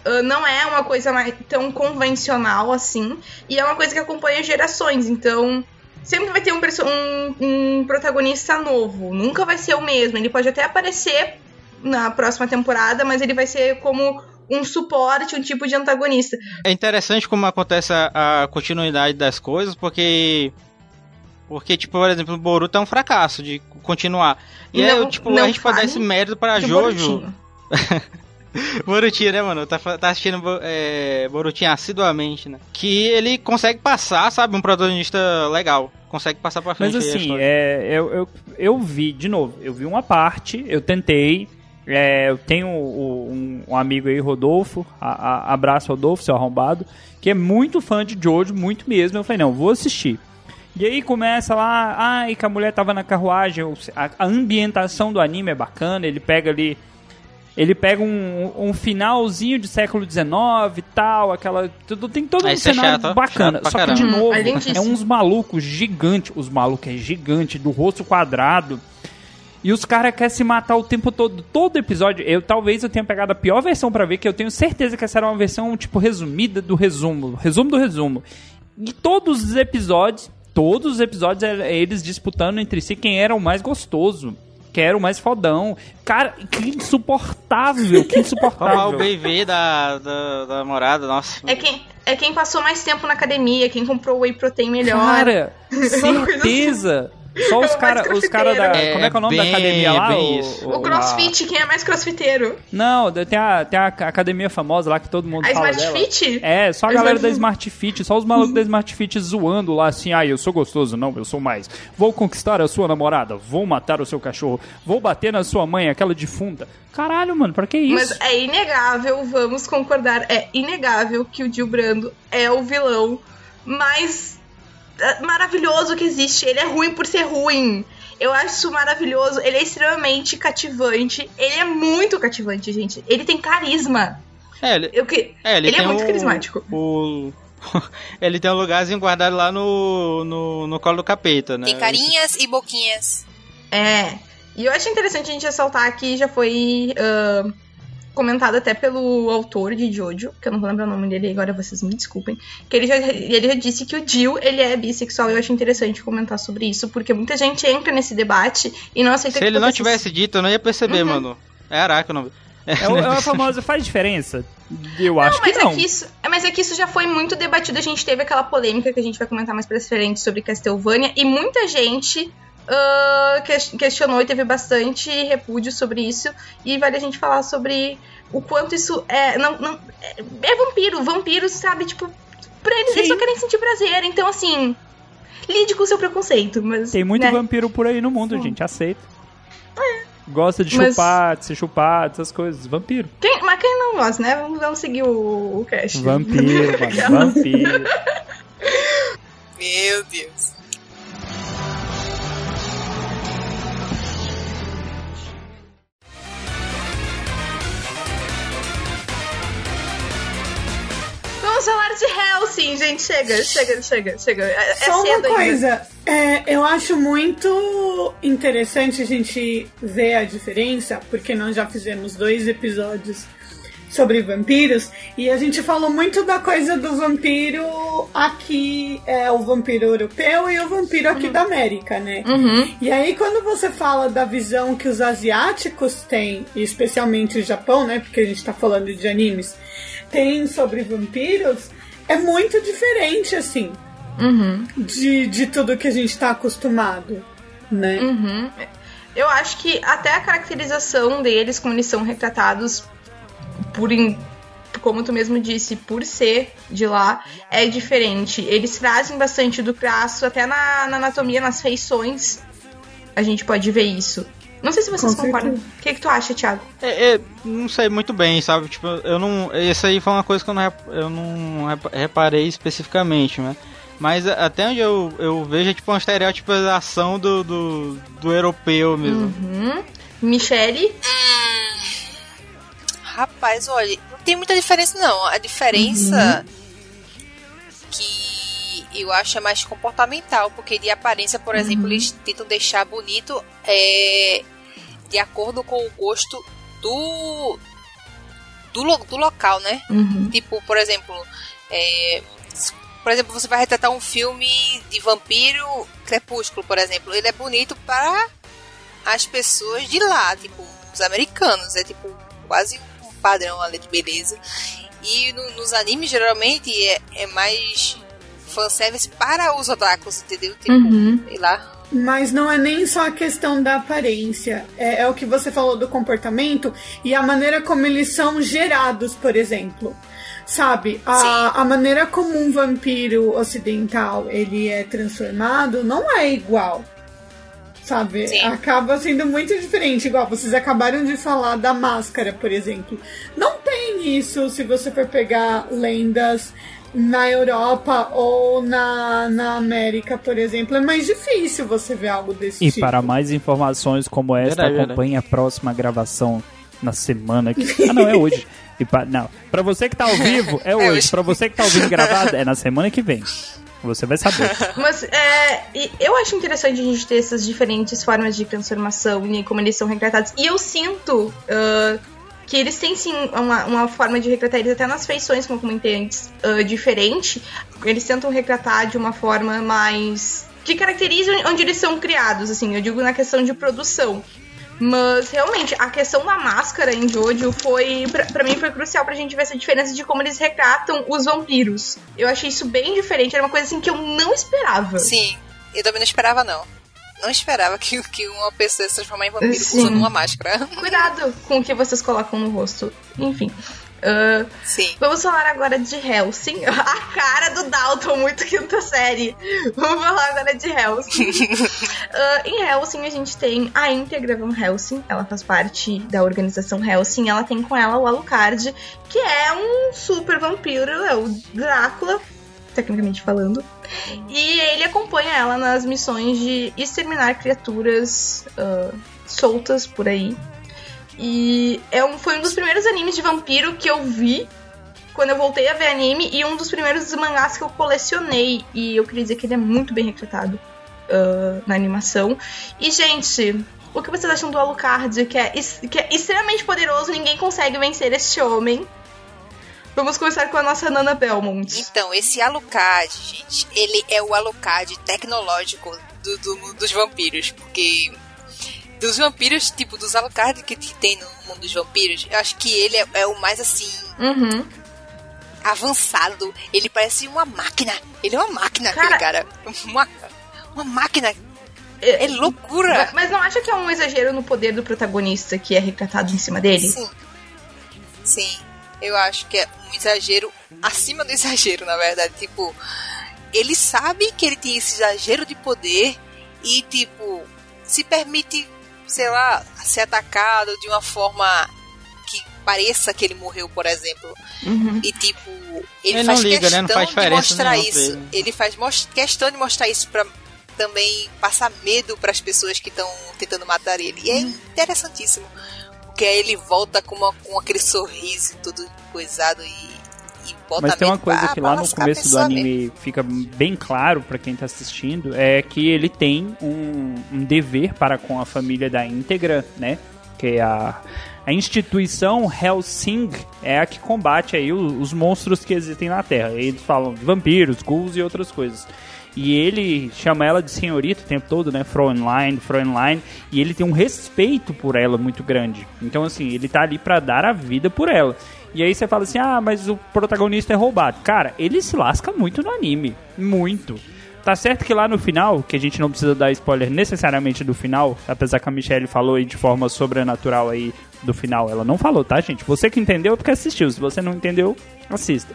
A: Ah, não é uma coisa mais tão convencional assim. E é uma coisa que acompanha gerações. Então, sempre vai ter um, um- um protagonista novo. Nunca vai ser o mesmo. Ele pode até aparecer na próxima temporada, mas ele vai ser como um suporte, um tipo de antagonista.
E: É interessante como acontece a, a continuidade das coisas, porque Porque, tipo, por exemplo, o Boruto é um fracasso de continuar. E
A: Não-
E: eu, tipo,
A: não
E: a gente pode dar esse mérito pra Jojo.
A: Borutinho. *laughs*
E: Borutinho, né, mano? Tá, tá assistindo é, Borutinho assiduamente, né? Que ele consegue passar, sabe, um protagonista legal. Consegue passar pra frente.
B: Mas assim, é, eu, eu, eu vi, de novo, eu vi uma parte, eu tentei. É, eu tenho um, um amigo aí, Rodolfo, a, a- abraço Rodolfo, seu arrombado, que é muito fã de Jojo, muito mesmo. Eu falei, não, vou assistir. E aí começa lá, ai, que a mulher tava na carruagem, a, a ambientação do anime é bacana, ele pega ali. Ele pega um, um finalzinho de século XIX e tal, aquela. Tudo, tem todo
E: Ah,
B: um
E: é
B: cenário
E: chato,
B: bacana.
E: Chato
B: Só que, de
E: caramba.
B: novo,
A: Hum, é
B: é uns malucos gigantes. Os malucos é gigante, do rosto quadrado. E os caras querem se matar o tempo todo. Todo episódio. Eu talvez eu tenha pegado a pior versão pra ver, que eu tenho certeza que essa era uma versão, tipo, resumida do resumo. Resumo do resumo. E todos os episódios, todos os episódios era eles disputando entre si quem era o mais gostoso. Quem era o mais fodão. Cara, que insuportável, que *laughs*
E: Olha lá o
B: insuportável.
E: BV da, da, da namorada, nossa.
A: É quem, é quem passou mais tempo na academia, quem comprou o whey protein melhor.
B: Cara, *laughs*
A: coisa
B: certeza. Só os
A: É o
B: caras os cara da.
E: crossfiteiro.
B: como é que é o nome da
E: É,
B: academia
E: bem-
B: lá?
E: bem isso.
A: O crossfit, quem é mais crossfiteiro?
B: Não, tem a, tem a academia famosa lá que todo mundo
A: A
B: fala
A: Smart
B: dela.
A: Fit?
B: É, só a
A: A
B: galera
A: Smart
B: da. Smart Fit, só os malucos da Smart Fit zoando lá assim, ah, eu sou gostoso, não, eu sou mais. Vou conquistar a sua namorada, vou matar o seu cachorro, vou bater na sua mãe, aquela defunta. Caralho, mano, pra que isso?
A: Mas é inegável, vamos concordar, é inegável que o Gil Brando é o vilão mais maravilhoso que existe. Ele é ruim por ser ruim. Eu acho isso maravilhoso. Ele é extremamente cativante. Ele é muito cativante, gente. Ele tem carisma.
E: É, ele,
A: Eu que...
E: é, ele,
A: ele é muito
E: o-
A: carismático.
E: O... *laughs* ele tem um lugarzinho guardado lá no, no, no colo do capeta, né?
C: Tem carinhas e boquinhas.
A: É. E eu acho interessante a gente ressaltar que já foi ah, comentado até pelo autor de Jojo, que eu não vou lembrar o nome dele agora, vocês me desculpem, que ele já, ele já disse que o Jill, ele é bissexual, e eu acho interessante comentar sobre isso, porque muita gente entra nesse debate e não aceita
E: Se
A: que
E: ele não tivesse dito, eu não ia perceber,
A: Uhum.
E: mano. É Araca o nome.
B: É, o- é a famosa, faz diferença? Eu acho
A: Não, mas
B: que não.
A: é que isso, é, mas é que isso já foi muito debatido. A gente teve aquela polêmica que a gente vai comentar mais pra frente sobre Castlevania e muita gente ah, ques- questionou e teve bastante repúdio sobre isso. E vale a gente falar sobre o quanto isso é. Não, não, é, é vampiro. Vampiros, sabe? Tipo, pra eles, eles só querem sentir prazer. Então, assim. Lide com o seu preconceito. Mas,
B: Tem muito
A: né?
B: vampiro por aí no mundo,
A: Sim.
B: gente, aceita. Gosta de
A: Mas-
B: chupar, de ser chupado, essas coisas. Vampiro.
A: Quem- mas quem não gosta, né? Vamos, vamos seguir o, o cast.
B: Vampiro, mano. *laughs* Vampiro.
C: Meu Deus.
A: Vamos falar de Hellsing, gente. Chega, chega, chega, chega. É, é
D: Só uma
A: cedo ainda.
D: coisa, é, eu acho muito interessante a gente ver a diferença, porque nós já fizemos dois episódios sobre vampiros e a gente falou muito da coisa do vampiro aqui, é o vampiro europeu e o vampiro aqui da América, né?
A: Uhum.
D: E aí, quando você fala da visão que os asiáticos têm, e especialmente o Japão, né? Porque a gente tá falando de animes, tem sobre vampiros, é muito diferente, assim,
A: Uhum.
D: de, de tudo que a gente tá acostumado, né?
A: Uhum. Eu acho que até a caracterização deles, como eles são retratados por in- como tu mesmo disse, por ser de lá, é diferente. Eles trazem bastante do traço, até na, na anatomia, nas feições, a gente pode ver isso. Não sei se vocês
D: Com
A: concordam. O que, que tu acha, Thiago?
E: É, é, não sei muito bem, sabe? Tipo, eu não. Isso aí foi uma coisa que eu não, rep- eu não rep- reparei especificamente, né? Mas até onde eu, eu vejo é tipo uma estereotipização do, do, do europeu mesmo.
A: Uhum. Michele?
C: Rapaz, olha, não tem muita diferença não. A diferença que eu acho é mais comportamental, porque de aparência, por exemplo, eles tentam deixar bonito é, de acordo com o gosto do do, lo- do local, né?
A: Uhum.
C: Tipo, por exemplo, é, por exemplo, você vai retratar um filme de vampiro crepúsculo, por exemplo. Ele é bonito para as pessoas de lá, tipo, os americanos. É tipo quase padrão ali de beleza. E no- nos animes, geralmente, é, é mais fanservice para os otakus, entendeu? Tipo,
A: Uhum.
C: sei lá.
D: Mas não é nem só a questão da aparência. É, é o que você falou do comportamento e a maneira como eles são gerados, por exemplo. Sabe, a, a maneira como um vampiro ocidental ele é transformado não é igual. Sabe?
C: Sim.
D: Acaba sendo muito diferente. Igual vocês acabaram de falar da máscara, por exemplo. Não tem isso se você for pegar lendas na Europa ou na, na América, por exemplo. É mais difícil você ver algo desse
B: E
D: tipo.
B: para mais informações como esta,
E: Verdade,
B: acompanhe a próxima gravação na semana que. Ah, não, é hoje. E pa... Não, pra você que tá ao vivo, é *laughs* hoje.
C: hoje.
B: Pra você que tá ouvindo gravado, é na semana que vem. Você vai saber. *laughs*
A: Mas é, eu acho interessante a gente ter essas diferentes formas de transformação e como eles são retratados. E eu sinto ah, que eles têm sim uma, uma forma de retratar eles até nas feições, como eu comentei antes, ah, diferente. Eles tentam retratar de uma forma mais. que caracteriza onde eles são criados, assim, eu digo na questão de produção. Mas realmente, a questão da máscara em Jojo foi, pra, pra mim, foi crucial pra gente ver essa diferença de como eles retratam os vampiros. Eu achei isso bem diferente, era uma coisa assim que eu não esperava.
C: Sim, eu também não esperava, não. Não esperava que, que uma pessoa se transformar em vampiro
A: Sim.
C: usando uma máscara. *laughs*
A: Cuidado com o que vocês colocam no rosto. Enfim. Ah,
C: Sim.
A: vamos falar agora de Helsing. *laughs* A cara do Dalton, muito quinta série. Vamos falar agora de Helsing. *laughs* Ah, em Helsing, a gente tem a íntegra Van Helsing. Ela faz parte da organização Helsing. Ela tem com ela o Alucard, que é um super vampiro. É o Drácula, tecnicamente falando. E ele acompanha ela nas missões de exterminar criaturas ah, soltas por aí. E é um, foi um dos primeiros animes de vampiro que eu vi quando eu voltei a ver anime e um dos primeiros mangás que eu colecionei. E eu queria dizer que ele é muito bem retratado ah, na animação. E, gente, o que vocês acham do Alucard, que é, que é extremamente poderoso, ninguém consegue vencer este homem? Vamos começar com a nossa Nana Belmont.
C: Então, esse Alucard, gente, ele é o Alucard tecnológico do, do- dos vampiros, porque dos vampiros, tipo, dos Alucard que tem no mundo dos vampiros, eu acho que ele é, é o mais, assim,
A: Uhum.
C: avançado. Ele parece uma máquina. Ele é uma máquina,
A: Cara-
C: cara. Uma, uma máquina. É loucura.
A: Mas- Mas não acha que é um exagero no poder do protagonista que é retratado em cima dele?
C: Sim. Sim. Eu acho que é um exagero acima do *laughs* exagero, na verdade. Tipo, ele sabe que ele tem esse exagero de poder e, tipo, se permite, sei lá, ser atacado de uma forma que pareça que ele morreu, por exemplo.
A: Uhum.
C: E, tipo, ele,
E: Ele
C: faz
E: liga,
C: questão
E: né? Faz
C: de mostrar isso.
E: ele.
C: Ele faz questão de mostrar isso pra também passar medo para as pessoas que estão tentando matar ele. E é interessantíssimo. Porque aí ele volta com, uma, com aquele sorriso todo coisado e,
B: Mas tem uma coisa que lá no começo do anime fica bem claro pra quem tá assistindo, é que ele tem um, um dever para com a família da íntegra, né? Que é a, a instituição Helsing é a que combate aí o- os monstros que existem na Terra. Eles falam de vampiros, ghouls e outras coisas. E ele chama ela de senhorita o tempo todo, né? Fräulein, Fräulein. E ele tem um respeito por ela muito grande. Então, assim, ele tá ali pra dar a vida por ela. E aí você fala assim, ah, mas o protagonista é roubado. Cara, ele se lasca muito no anime. Muito. Tá certo que lá no final, que a gente não precisa dar spoiler necessariamente do final, apesar que a Michelle falou aí de forma sobrenatural aí do final, ela não falou, tá, gente? Você que entendeu é porque assistiu. Se você não entendeu, assista.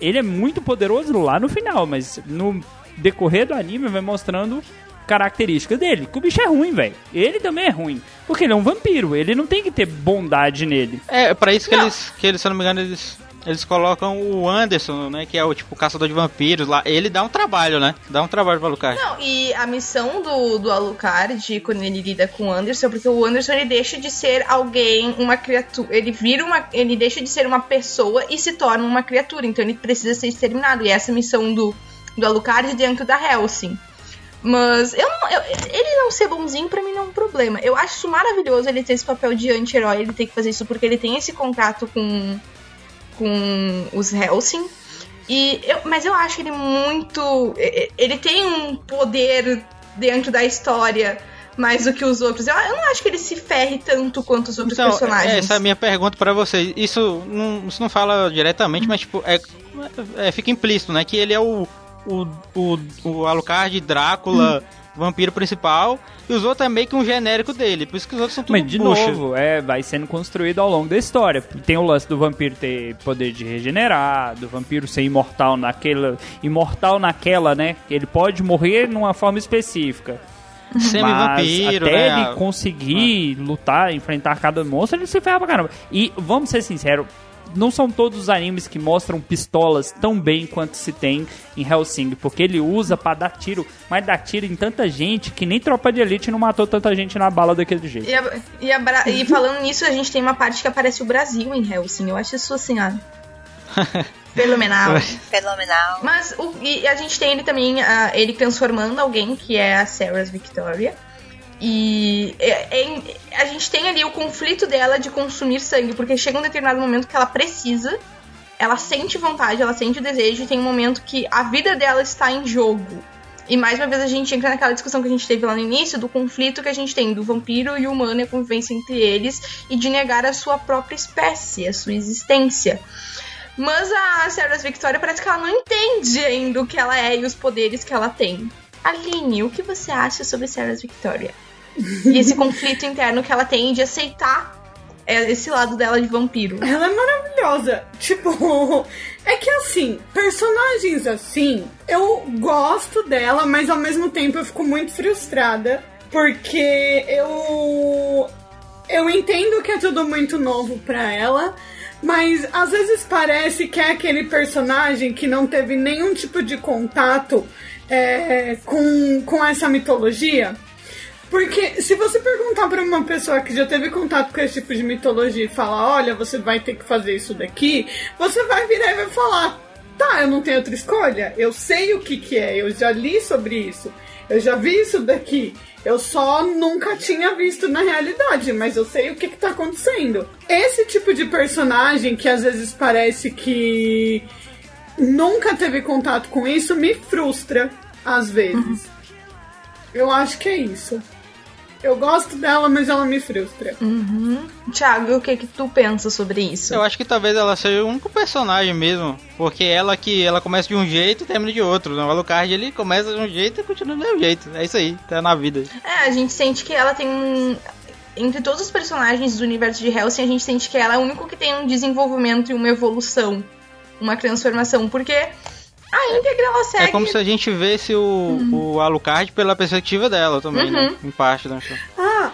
B: Ele é muito poderoso lá no final, mas no decorrer do anime vai mostrando características dele. Que o bicho é ruim, velho. Ele também é ruim. Porque ele é um vampiro, ele não tem que ter bondade nele.
E: É, pra isso que
A: Não.
E: eles, que eles, se eu não me engano, eles, eles colocam o Anderson, né? Que é o tipo caçador de vampiros lá. Ele dá um trabalho, né? Dá um trabalho pra Lucas.
A: Não, e a missão do, do Alucard, quando ele lida com o Anderson, porque o Anderson ele deixa de ser alguém, uma criatura. Ele vira uma. Ele deixa de ser uma pessoa e se torna uma criatura. Então ele precisa ser exterminado. E essa é a missão do, do Alucard dentro da Helsing. Mas eu não, eu- ele não ser bonzinho pra mim não é um problema. Eu acho isso maravilhoso ele ter esse papel de anti-herói, ele ter que fazer isso porque ele tem esse contato com, com os Helsing. E eu, mas eu acho ele muito. Ele tem um poder dentro da história mais do que os outros. Eu, eu não acho que ele se ferre tanto quanto os outros
E: Então,
A: personagens.
E: é, essa é a minha pergunta pra vocês. Isso não, isso não fala diretamente, mas tipo, é, é, fica implícito, né? Que ele é o, o, o, o Alucard, Drácula, vampiro principal, e os outros é meio que um genérico dele, por isso que os outros são tudo
B: Mas, de
E: bucha.
B: novo, é, vai sendo construído ao longo da história. Tem o lance do vampiro ter poder de regenerar, do vampiro ser imortal naquela. Imortal naquela, né? Ele pode morrer numa forma específica. *laughs* Mas
E: Semi-vampiro,
B: até
E: né?
B: ele conseguir lutar, enfrentar cada monstro, ele se ferra pra caramba. E vamos ser sinceros, não são todos os animes que mostram pistolas tão bem quanto se tem em Hellsing, porque ele usa pra dar tiro, mas dá tiro em tanta gente que nem tropa de elite não matou tanta gente na bala daquele jeito.
A: E, a- e a e falando nisso, a gente tem uma parte que aparece o Brasil em Hellsing. Eu acho isso assim, ó. *laughs* Fenomenal. *laughs*
C: Fenomenal.
A: Mas o- e a gente tem ele também, ah, ele transformando alguém, que é a Sarah's Victoria. E é- é- a gente tem ali o conflito dela de consumir sangue, porque chega um determinado momento que ela precisa, ela sente vontade, ela sente o desejo, e tem um momento que a vida dela está em jogo. E mais uma vez a gente entra naquela discussão que a gente teve lá no início, do conflito que a gente tem do vampiro e o humano e a convivência entre eles, e de negar a sua própria espécie, a sua existência. Mas a Sarah Victoria parece que ela não entende ainda o que ela é e os poderes que ela tem. Aline, o que você acha sobre Sarah Victoria? E esse *laughs* conflito interno que ela tem de aceitar é, esse lado dela de vampiro.
D: Ela é maravilhosa. Tipo, *laughs* é que assim, personagens assim, eu gosto dela, mas ao mesmo tempo eu fico muito frustrada. Porque eu. Eu entendo que é tudo muito novo pra ela. Mas às vezes parece que é aquele personagem que não teve nenhum tipo de contato é, com, com essa mitologia. Porque se você perguntar pra uma pessoa que já teve contato com esse tipo de mitologia e falar, olha, você vai ter que fazer isso daqui, você vai virar e vai falar, tá, eu não tenho outra escolha, eu sei o que que é, eu já li sobre isso, eu já vi isso daqui, eu só nunca tinha visto na realidade, mas eu sei o que que tá acontecendo. Esse tipo de personagem que às vezes parece que nunca teve contato com isso me frustra às vezes. Eu acho que é isso. Eu gosto dela, mas ela me frustra.
A: Thiago, o que que tu pensa sobre isso?
E: Eu acho que talvez ela seja o único personagem mesmo, porque ela que ela começa de um jeito e termina de outro. No Alucard ele começa de um jeito e continua do mesmo jeito. É isso aí, tá na vida.
A: É, a gente sente que ela tem um. Entre todos os personagens do universo de Hellsing, a gente sente que ela é o único que tem um desenvolvimento e uma evolução. Uma transformação. Porque a íntegra ela segue.
E: É como se a gente visse o, o Alucard pela perspectiva dela também, né? Em parte da
D: Ah,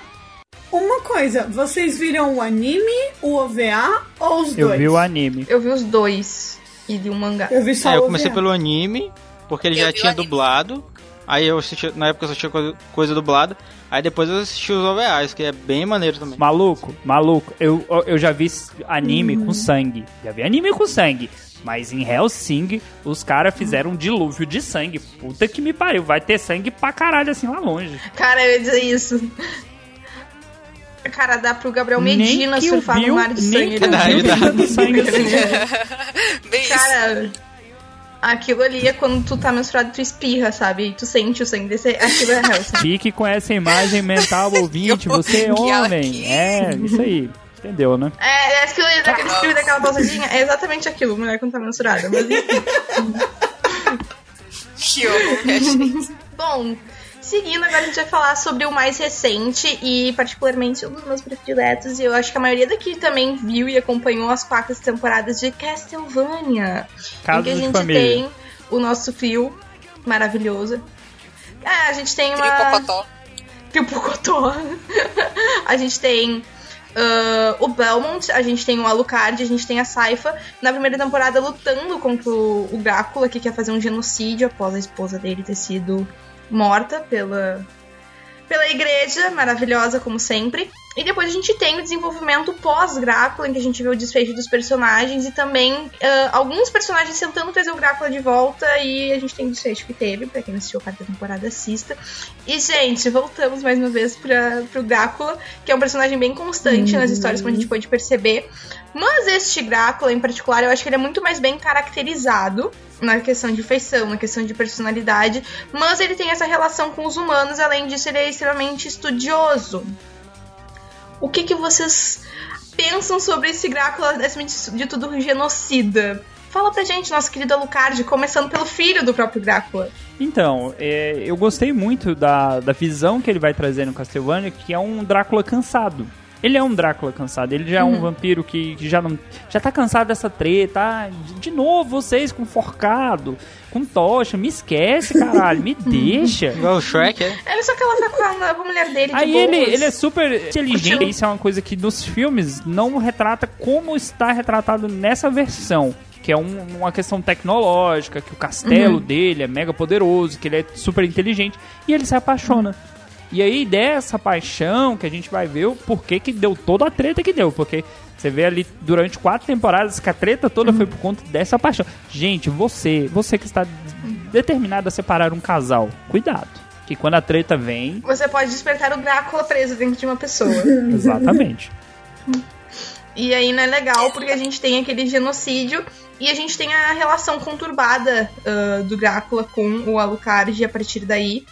D: uma coisa. Vocês viram o anime, o OVA ou os
B: Eu
D: dois?
B: vi o anime.
A: Eu vi os dois. E li um mangá.
D: Eu vi só
E: É, eu comecei
D: OVA.
E: pelo anime, porque ele
C: Eu
E: já tinha dublado. Aí eu assisti, na época eu assistia coisa, coisa dublada. Aí depois eu assisti os OVAs, que é bem maneiro também.
B: Maluco, maluco, eu, eu já vi anime com sangue. Já vi anime com sangue. Mas em Hellsing, os caras fizeram um dilúvio de sangue. Puta que me pariu. Vai ter sangue pra caralho assim lá longe.
A: Cara, eu ia dizer isso. Cara, dá pro Gabriel Medina
B: nem
A: surfar
B: viu,
A: no mar de
B: nem
A: sangue.
B: que
E: Dá,
A: né?
E: dá.
B: viu sangue assim. *laughs*
C: Bem isso.
A: Cara, aquilo ali é quando tu tá menstruado, tu espirra, sabe? E tu sente o sangue desse. Aquilo é Hellsing.
B: Fique com essa imagem mental, *laughs* ouvinte. Você é homem. É, isso aí. Entendeu, né?
A: É, é aquilo daquele espirro daquela pausadinha. É exatamente aquilo, mulher quando tá menstruada. Mas. *laughs*
C: Que horror, gente.
A: Bom, seguindo, agora a gente vai falar sobre o mais recente e, particularmente, um dos meus prediletos. E eu acho que a maioria daqui também viu e acompanhou as quatro temporadas de Castlevania. em
B: Casos
A: que a gente
B: família.
A: tem o nosso trio maravilhoso. É, a gente tem uma.
C: Trio Pocotó.
A: Trio Pocotó. *laughs* a gente tem ah, o Belmont, a gente tem o Alucard, a gente tem a Saifa. Na primeira temporada lutando contra o, Drácula, que quer fazer um genocídio após a esposa dele ter sido morta pela, pela igreja, maravilhosa como sempre. E depois a gente tem o desenvolvimento pós-Drácula, em que a gente vê o desfecho dos personagens e também ah, alguns personagens tentando trazer o Drácula de volta. E a gente tem o desfecho que teve, pra quem não assistiu a quarta temporada, assista. E, gente, voltamos mais uma vez pra, pro Drácula, que é um personagem bem constante nas histórias, como a gente pode perceber. Mas este Drácula, em particular, eu acho que ele é muito mais bem caracterizado na questão de feição, na questão de personalidade. Mas ele tem essa relação com os humanos, além disso, ele é extremamente estudioso. O que, que vocês pensam sobre esse Drácula, acima de tudo, genocida? Fala pra gente, nosso querido Alucard, começando pelo filho do próprio Drácula.
B: Então, é, eu gostei muito da, da visão que ele vai trazer no Castlevania, que é um Drácula cansado. Ele é um Drácula cansado, ele já é um vampiro que, que já não. Já tá cansado dessa treta. Ah, de, de novo, vocês com forcado, com tocha, me esquece, caralho, me *laughs* deixa.
E: Igual o Shrek, é?
A: Ele só que ela tá com a, com a mulher dele de
B: Aí ele,
A: boas.
B: ele é super inteligente. Isso é uma coisa que nos filmes não retrata como está retratado nessa versão. Que é um- uma questão tecnológica, que o castelo
A: Uhum.
B: dele é mega poderoso, que ele é super inteligente. E ele se apaixona. E aí, dessa paixão, que a gente vai ver o porquê que deu toda a treta que deu. Porque você vê ali durante quatro temporadas que a treta toda foi por conta dessa paixão. Gente, você, você que está determinado a separar um casal, cuidado. Que quando a treta vem,
A: Você pode despertar o Drácula preso dentro de uma pessoa. *laughs*
B: Exatamente.
A: E aí não é legal porque a gente tem aquele genocídio e a gente tem a relação conturbada ah, do Drácula com o Alucard a partir daí.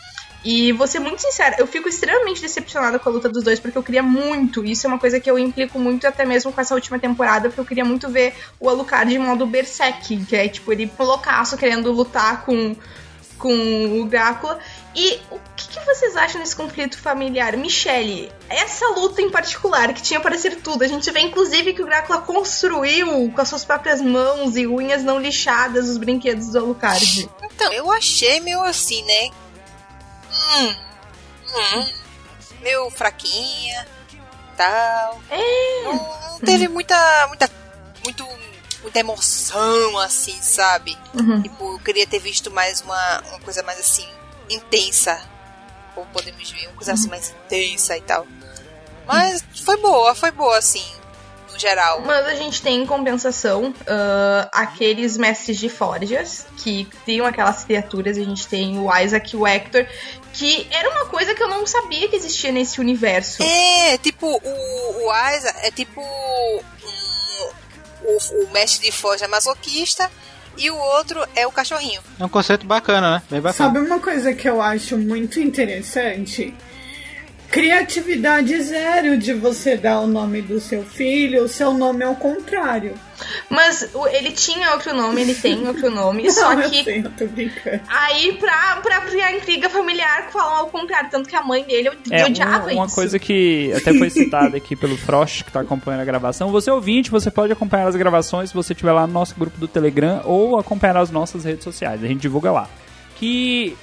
A: E vou ser muito sincera, eu fico extremamente decepcionada com a luta dos dois, porque eu queria muito, isso é uma coisa que eu implico muito até mesmo com essa última temporada, porque eu queria muito ver o Alucard em modo Berserk, que é tipo ele loucaço querendo lutar com, com o Drácula. E o que, que vocês acham desse conflito familiar? Michelle, essa luta em particular, que tinha para ser tudo, a gente vê inclusive que o Drácula construiu com as suas próprias mãos e unhas não lixadas os brinquedos do Alucard.
C: Então, eu achei meio assim, né? Hum. Hum. Meio fraquinha. Tal.
A: É.
C: Não, não teve muita. muita. muito. muita emoção, assim, sabe?
A: Uhum.
C: Tipo, eu queria ter visto mais uma, uma coisa mais assim, intensa. Como podemos ver, uma coisa assim mais intensa e tal. Mas foi boa, foi boa, assim, no geral.
A: Mas a gente tem em compensação ah, aqueles mestres de forjas que criam aquelas criaturas. A gente tem o Isaac e o Hector, que era uma coisa que eu não sabia que existia nesse universo.
C: É, tipo, o, o Asa é tipo um- o, o mestre de forja masoquista e o outro é o cachorrinho.
E: É um conceito bacana, né? Bem bacana.
D: Sabe uma coisa que eu acho muito interessante? Criatividade zero de você dar o nome do seu filho, o seu nome é o contrário.
A: Mas ele tinha outro nome, ele tem outro nome, *laughs* só
D: Não, eu
A: que
D: sei, eu tô brincando.
A: aí pra, pra criar intriga familiar falam ao contrário, tanto que a mãe dele
B: É,
A: odiava
B: uma, uma
A: isso.
B: coisa que até foi citada aqui pelo Frost, que tá acompanhando a gravação. Você ouvinte, você pode acompanhar as gravações se você estiver lá no nosso grupo do Telegram ou acompanhar nas nossas redes sociais. A gente divulga lá. Que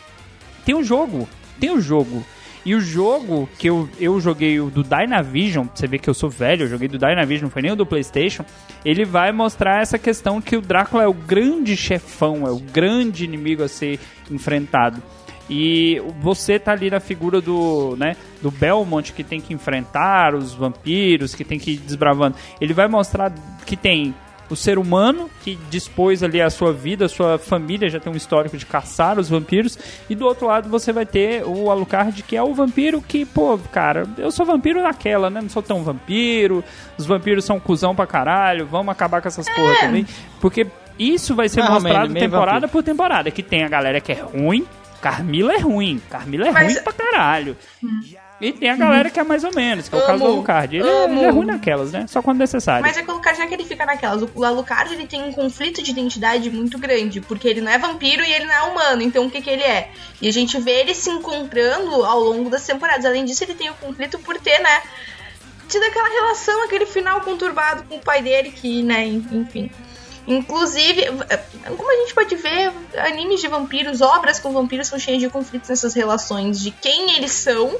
B: tem um jogo, tem um jogo. E o jogo que eu, eu joguei o do Dynavision, você vê que eu sou velho, eu joguei do Dynavision, não foi nem o do PlayStation. Ele vai mostrar essa questão que o Drácula é o grande chefão, é o grande inimigo a ser enfrentado. E você tá ali na figura do, né, do Belmont que tem que enfrentar os vampiros, que tem que ir desbravando. Ele vai mostrar que tem o ser humano que dispôs ali a sua vida, a sua família já tem um histórico de caçar os vampiros, e do outro lado você vai ter o Alucard, que é o vampiro que, pô, cara, eu sou vampiro naquela, né? Não sou tão vampiro, os vampiros são cuzão pra caralho, vamos acabar com essas porra também. Porque isso vai ser
E: ou
B: mostrado
E: meio
B: temporada
E: vampiro.
B: por temporada, que tem a galera que é ruim, Carmila é ruim, Carmila é
A: Mas-
B: ruim pra caralho. E tem a galera que é mais ou menos, que é o caso do Alucard. Ele, é- ele é ruim naquelas, né? Só quando necessário.
A: Mas é que o Alucard já que ele fica naquelas. O Alucard ele tem um conflito de identidade muito grande, porque ele não é vampiro e ele não é humano. Então o que, que ele é? E a gente vê ele se encontrando ao longo das temporadas. Além disso, ele tem o conflito por ter, né? Tido aquela relação, aquele final conturbado com o pai dele, que, né, enfim. Inclusive, como a gente pode ver, animes de vampiros, obras com vampiros são cheias de conflitos nessas relações de quem eles são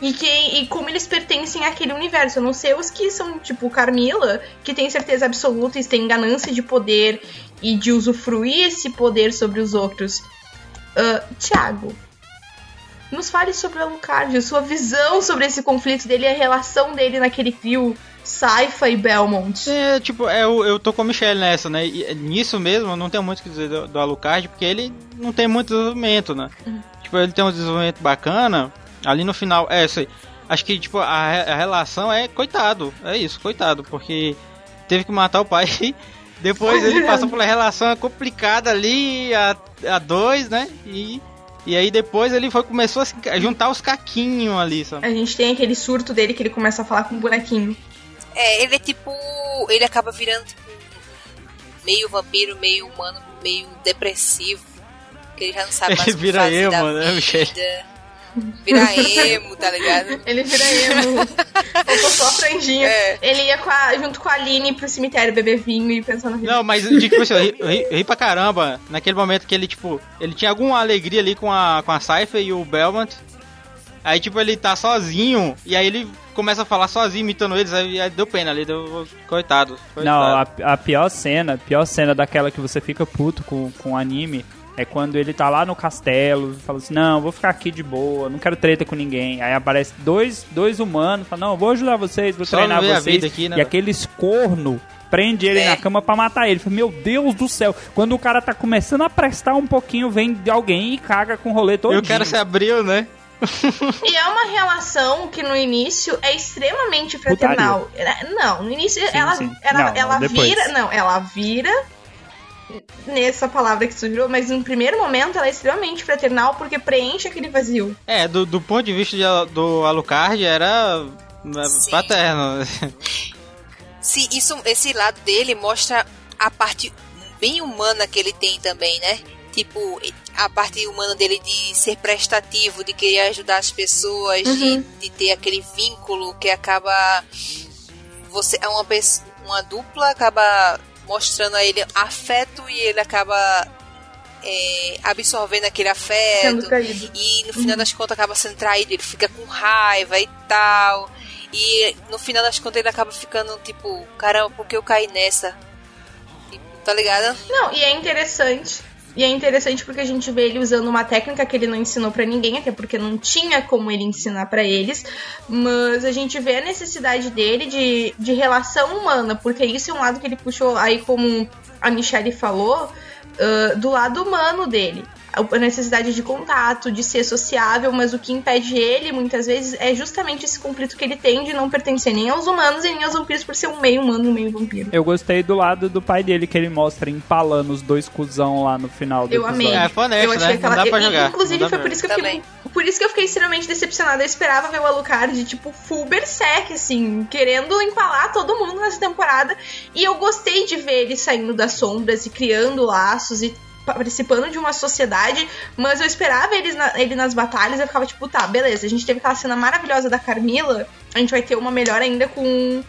A: e, quem, e como eles pertencem àquele universo. Eu não sei os que são, tipo, Carmila, que tem certeza absoluta e tem ganância de poder e de usufruir esse poder sobre os outros. Ah, Tiago, nos fale sobre o Alucard, sua visão sobre esse conflito dele e a relação dele naquele trio Saifa e Belmont.
E: É, tipo, é, eu, eu tô com a Michelle nessa, né? E nisso mesmo, eu não tenho muito o que dizer do, do Alucard, porque ele não tem muito desenvolvimento, né? Tipo, ele tem um desenvolvimento bacana, ali no final, é, isso aí. Acho que, tipo, a, a relação é coitado, é isso, coitado, porque teve que matar o pai. *laughs* Depois ele *laughs* passou por uma relação complicada ali, a, a dois, né? E, e aí depois ele foi, começou a juntar os caquinhos ali, sabe?
A: A gente tem aquele surto dele que ele começa a falar com um bonequinho.
C: É, ele é tipo. Ele acaba virando tipo. meio vampiro, meio humano, meio depressivo. Que ele já não sabe mais
E: Ele
C: o que
E: vira
C: fazer
E: emo,
C: da
E: né,
C: vida. Vira emo, tá ligado? *laughs*
A: Ele vira emo. Botou só a franjinha.
C: É.
A: Ele ia com a- junto com a Aline pro cemitério beber vinho e pensar na vida.
E: Não, mas tipo assim, eu ri, eu ri- eu ri pra caramba naquele momento que ele, tipo, ele tinha alguma alegria ali com a, com a Cypher e o Belmont. Aí, tipo, ele tá sozinho e aí ele começa a falar sozinho, imitando eles, aí, aí deu pena ali, deu. Coitado. coitado.
B: Não, a, a pior cena, a pior cena daquela que você fica puto com, com o anime é quando ele tá lá no castelo e fala assim, não, vou ficar aqui de boa, não quero treta com ninguém. Aí aparece dois, dois humanos, fala, não, vou ajudar vocês, vou
E: Só
B: treinar vocês.
E: aqui, né,
B: e aqueles corno prende ele
C: É.
B: na cama pra matar ele. Fala, Meu Deus do céu. Quando o cara tá começando a prestar um pouquinho, vem de alguém e caga com o rolê todo.
E: E o cara se abriu, né?
A: E é uma relação que no início é extremamente fraternal. É, Não, no início ela,
B: sim.
A: ela,
B: Não,
A: ela
B: depois.
A: vira. Não, ela vira. Nessa palavra que surgiu, mas no primeiro momento ela é extremamente fraternal porque preenche aquele vazio.
E: É, do, do ponto de vista de, do Alucard era né,
C: Sim.
E: paterno.
C: Sim, isso, esse lado dele mostra a parte bem humana que ele tem também, né? Tipo, a parte humana dele de ser prestativo, de querer ajudar as pessoas, de, de ter aquele vínculo que acaba. Você é uma pessoa, uma dupla acaba mostrando a ele afeto e ele acaba é, absorvendo aquele afeto. E no final das contas acaba sendo traído, ele fica com raiva e tal. E no final das contas ele acaba ficando tipo, caramba, por que eu caí nessa? Tipo, Tá ligado?
A: Não, e é interessante. E é interessante porque a gente vê ele usando uma técnica que ele não ensinou pra ninguém, até porque não tinha como ele ensinar pra eles. Mas a gente vê a necessidade dele de, de relação humana, porque isso é um lado que ele puxou aí, como a Michelle falou, ah, do lado humano dele. A necessidade de contato, de ser sociável, mas o que impede ele, muitas vezes, é justamente esse conflito que ele tem de não pertencer nem aos humanos e nem aos vampiros por ser um meio humano, um meio vampiro.
B: Eu gostei do lado do pai dele, que ele mostra empalando os dois cuzão lá no final do
A: Eu
B: episódio.
A: amei.
E: É, foi honesto,
A: eu achei
E: né?
A: aquela...
E: Não dá pra jogar.
A: Inclusive,
E: Não dá
A: foi por isso que eu fiquei. Por isso que eu fiquei extremamente decepcionada. Eu esperava ver o Alucard, tipo, full berserk, assim, querendo empalar todo mundo nessa temporada. E eu gostei de ver ele saindo das sombras e criando laços e participando de uma sociedade, mas eu esperava eles na- ele nas batalhas, eu ficava tipo, tá, beleza, a gente teve aquela cena maravilhosa da Carmila, a gente vai ter uma melhor ainda com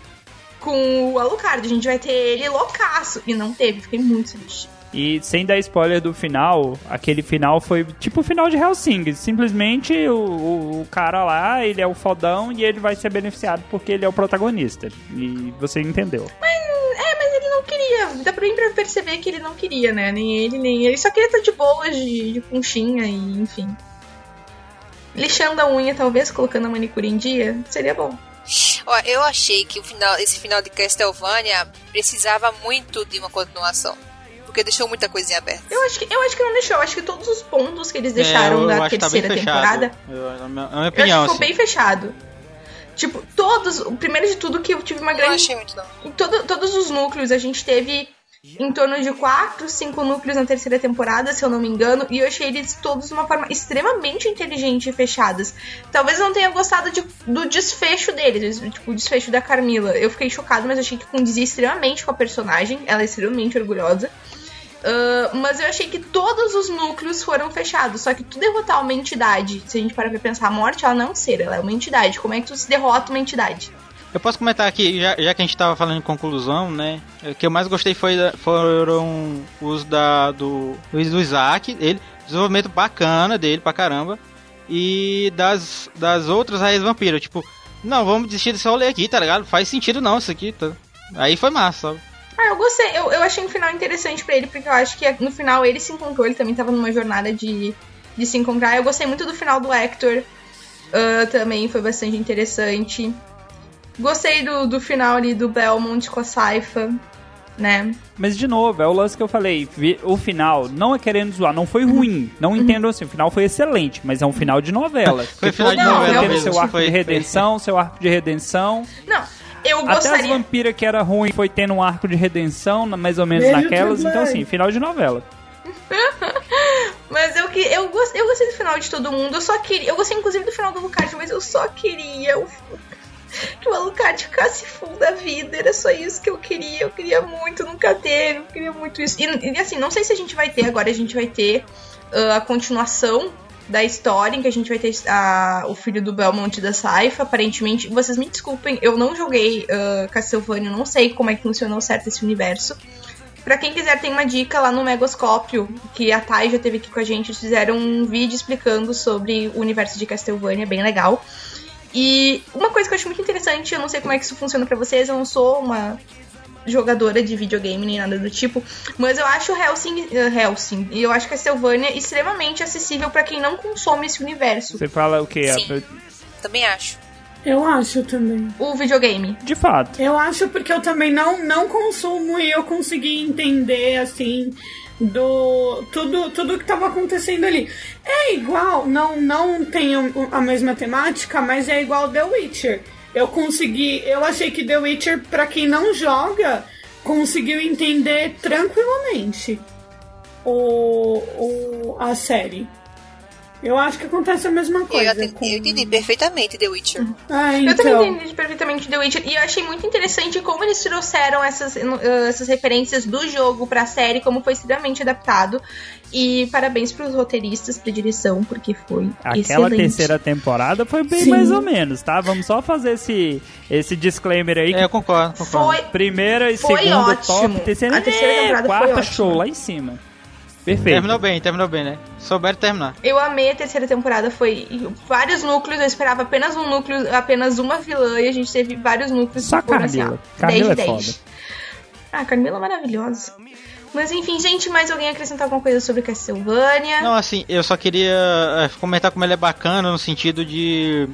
A: com o Alucard, a gente vai ter ele loucaço, e não teve, fiquei muito triste.
B: E sem dar spoiler do final, aquele final foi tipo o final de Hellsing. Simplesmente o, o, o cara lá, ele é o fodão e ele vai ser beneficiado porque ele é o protagonista. E você entendeu.
A: Mas queria. Dá pra mim pra perceber que ele não queria, né? Nem ele, nem ele. Só queria estar de boas, de, de conchinha e enfim. Lixando a unha, talvez, colocando a manicure em dia, seria bom.
C: Ó, eu achei que o final, esse final de Castlevania precisava muito de uma continuação. Porque deixou muita coisinha aberta.
A: Eu acho que, eu acho que não deixou. Eu acho que todos os pontos que eles deixaram
E: É, eu
A: da
E: acho que tá bem
A: terceira
E: fechado.
A: temporada.
E: Eu, na minha, na minha
A: Eu
E: opinião,
A: acho que ficou
E: assim.
A: bem fechado. Tipo, todos. o Primeiro de tudo, que eu tive uma
C: Eu
A: grande
C: achei muito.
A: Em todo- todos os núcleos, a gente teve em torno de 4, 5 núcleos na terceira temporada, se eu não me engano, e eu achei eles todos de uma forma extremamente inteligente e fechadas. Talvez eu não tenha gostado de- do desfecho deles, tipo, o desfecho da Carmila. Eu fiquei chocada, mas achei que condizia extremamente com a personagem, ela é extremamente orgulhosa. Ah, mas eu achei que todos os núcleos foram fechados. Só que tu derrotar uma entidade, se a gente parar pra pensar, a morte ela não é um ser, ela é uma entidade. Como é que tu se derrota uma entidade?
E: Eu posso comentar aqui, já, já que a gente tava falando em conclusão, né? O que eu mais gostei foi, foram os da, do, do Isaac, ele, desenvolvimento bacana dele pra caramba. E das, das outras raízes vampiro, tipo, não, vamos desistir desse rolê aqui, tá ligado? Faz sentido não isso aqui, tá? Aí foi massa, sabe?
A: Ah, eu gostei. Eu, eu achei um final interessante pra ele, porque eu acho que no final ele se encontrou, ele também tava numa jornada de, de se encontrar. Eu gostei muito do final do Hector. ah, também foi bastante interessante. Gostei do, do final ali do Belmont com a Saifa, né?
B: Mas de novo, é o lance que eu falei. O final, não é querendo zoar, não foi ruim. Não entendo assim, o final foi excelente, mas é um final de novela. Porque
E: final de
A: novela mesmo,
B: seu arco
E: foi-
B: de
E: foi.
B: redenção, seu arco de redenção.
A: Não, eu
B: Até as
A: gostaria.
B: vampiras que era ruim foi tendo um arco de redenção, mais ou menos
D: Beijo,
B: naquelas. Então, assim, final de novela. *laughs*
A: Mas eu, que, eu, gostei, eu gostei do final de todo mundo. Eu só queria. Eu gostei inclusive do final do Lucard, mas eu só queria o. *laughs* que o Alucard ficasse full da vida. Era só isso que eu queria. Eu queria muito nunca ter. Eu queria muito isso. E, e assim, não sei se a gente vai ter. Agora a gente vai ter uh, a continuação da história em que a gente vai ter a, o filho do Belmont da Saifa, aparentemente. Vocês me desculpem, eu não joguei uh, Castlevania, não sei como é que funcionou certo esse universo. Pra quem quiser, tem uma dica lá no Megoscópio, que a Thay já teve aqui com a gente. Eles fizeram um vídeo explicando sobre o universo de Castlevania, bem legal. E uma coisa que eu acho muito interessante, eu não sei como é que isso funciona para vocês, eu não sou uma jogadora de videogame nem nada do tipo, mas eu acho Helsing, uh, Helsing e eu acho Castlevania extremamente acessível para quem não consome esse universo.
B: Você fala o quê?
C: Sim. Também acho.
D: Eu acho também.
A: O videogame.
B: De fato.
D: Eu acho porque eu também não, não consumo e eu consegui entender, assim, do tudo tudo que estava acontecendo ali. É igual, não não tem a mesma temática, mas é igual The Witcher. Eu consegui, eu achei que The Witcher para quem não joga conseguiu entender tranquilamente o, o a série. Eu acho que acontece a mesma coisa.
C: Eu, com... eu entendi perfeitamente The Witcher.
D: Ah, então.
A: Eu também entendi perfeitamente The Witcher. E eu achei muito interessante como eles trouxeram essas, essas referências do jogo pra série, como foi extremamente adaptado. E parabéns pros roteiristas, pra direção, porque foi
B: Aquela
A: excelente.
B: terceira temporada foi bem
D: Sim.
B: mais ou menos, tá? Vamos só fazer esse, esse disclaimer aí.
E: É, eu concordo, concordo.
A: Foi,
B: Primeira e
A: Foi
B: segunda
A: ótimo.
B: top, terceira
A: A terceira
B: é,
A: temporada foi
B: quarta
A: ótima.
B: show lá em cima. Perfeito.
E: Terminou bem, terminou bem, né? Souberam terminar.
A: Eu amei a terceira temporada, foi vários núcleos, eu esperava apenas um núcleo, apenas uma vilã, e a gente teve vários núcleos
B: Só
A: que foram assim,
B: Carmila.
A: ó,
B: Carmila
A: 10 de
B: é
A: 10.
B: foda.
A: Ah, Carmila é maravilhosa. Mas enfim, gente, mais alguém acrescentar alguma coisa sobre Castlevania?
E: Não, assim, eu só queria é, comentar como ele é bacana no sentido de.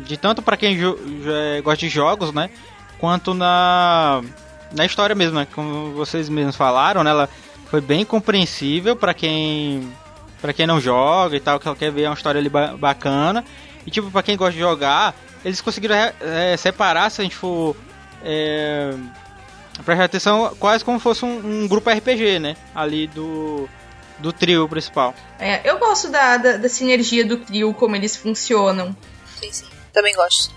E: De tanto pra quem é, gosta de jogos, né? Quanto na. Na história mesmo, né? Como vocês mesmos falaram, né? Ela foi bem compreensível pra quem. para quem não joga e tal, que quer ver uma história ali ba- bacana. E tipo, pra quem gosta de jogar, eles conseguiram é, separar, se a gente for. É, prestar atenção, quase como fosse um, um grupo RPG, né? Ali do. Do trio principal.
A: É, eu gosto da, da, da sinergia do trio, como eles funcionam.
C: Sim, sim. Também gosto.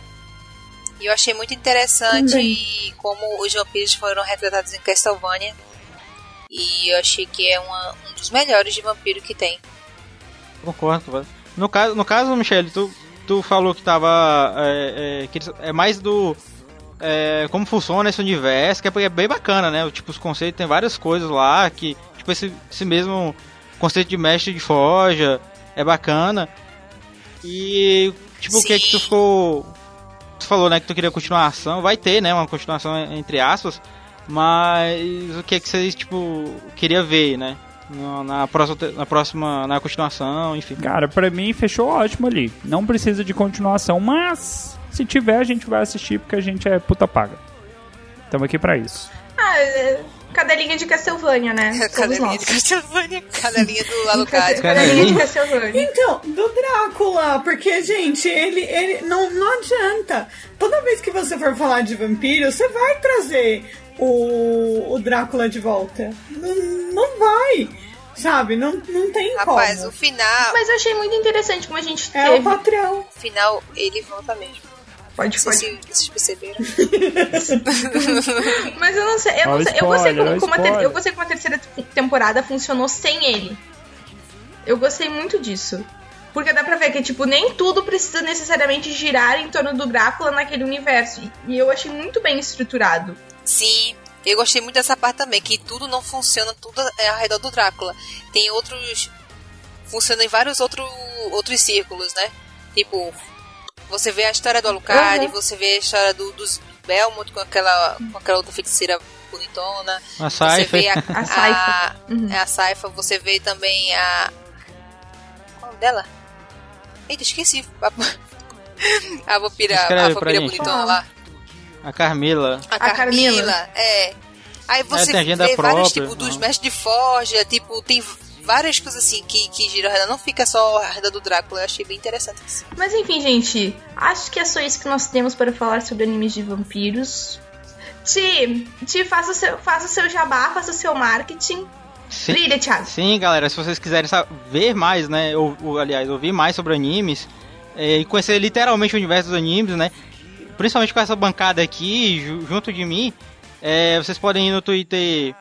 C: E eu achei muito interessante
D: Também.
C: como os vampiros foram retratados em Castlevania. E eu achei que é uma- um dos melhores de vampiro que tem.
E: Concordo, concordo. No caso, no caso Michele, tu, tu falou que tava. É, é, que é mais do. é, como funciona esse universo, que é, é bem bacana, né? Tipo, os conceitos, tem várias coisas lá que. Tipo, esse, esse mesmo conceito de mestre de forja é bacana. E. Tipo, o que é que tu
C: Sim.
E: ficou. Tu falou, né, que tu queria continuação. Vai ter, né? Uma continuação entre aspas. Mas o que é que vocês, tipo, queria ver, né? Na, próxima, na próxima, na continuação, enfim.
B: Cara, pra mim fechou ótimo ali. Não precisa de continuação, mas se tiver a gente vai assistir porque a gente é puta paga. Tamo aqui pra isso.
A: Ah, é, cadelinha de Castlevania, né? *laughs*
C: Cadelinha
A: nós.
C: de Castlevania. Cadelinha do Alucard.
A: Cadelinha de Castlevania.
D: Então, do Drácula, porque, gente, ele, ele não, não adianta. Toda vez que você for falar de vampiro, você vai trazer o, o Drácula de volta. Não, não vai, sabe? Não, não tem
C: Rapaz,
D: como.
C: o final,
A: Mas eu achei muito interessante como a gente
D: É
A: teve.
D: o patrão.
C: o final, ele volta mesmo.
A: Pode,
C: Não sei
A: pode.
C: se vocês perceberam. *laughs*
A: Mas eu não sei. Eu, não sei, eu gostei como, como a ter- eu gostei como a terceira te- temporada funcionou sem ele. Eu gostei muito disso. Porque dá pra ver que, tipo, nem tudo precisa necessariamente girar em torno do Drácula naquele universo. E eu achei muito bem estruturado.
C: Sim, eu gostei muito dessa parte também, que tudo não funciona, tudo é ao redor do Drácula. Tem outros. Funciona em vários outro, outros círculos, né? Tipo, você vê a história do Alucard,
A: Uhum.
C: você vê a história do, dos Belmont com aquela, com aquela outra feiticeira bonitona.
E: A
C: Você
E: Cypher.
C: vê a,
A: A
C: a,
A: Cypher. Uhum.
C: é a Saifa, você vê também a. Qual é o nome dela? Eita, esqueci. A, *laughs* a vampira, a vampira bonitona lá.
E: A Carmila.
C: A,
A: A
C: Carmila,
A: Carmila.
C: é. Aí você
E: tem agenda
C: vê vários
E: própria,
C: tipos dos mestres de forja, tipo, tem várias coisas assim que, que giram ao redor. Não fica só ao redor do Drácula, eu achei bem interessante isso.
A: Mas enfim, gente, acho que é só isso que nós temos para falar sobre animes de vampiros. Ti, Ti, faça o seu, faça o seu jabá, faça o seu marketing.
E: Sim,
A: Brilha, Thiago.
E: sim, galera, se vocês quiserem ver mais, né, ou, ou, aliás, ouvir mais sobre animes é, e conhecer literalmente o universo dos animes, né, principalmente com essa bancada aqui, ju- junto de mim, é, vocês podem ir no Twitter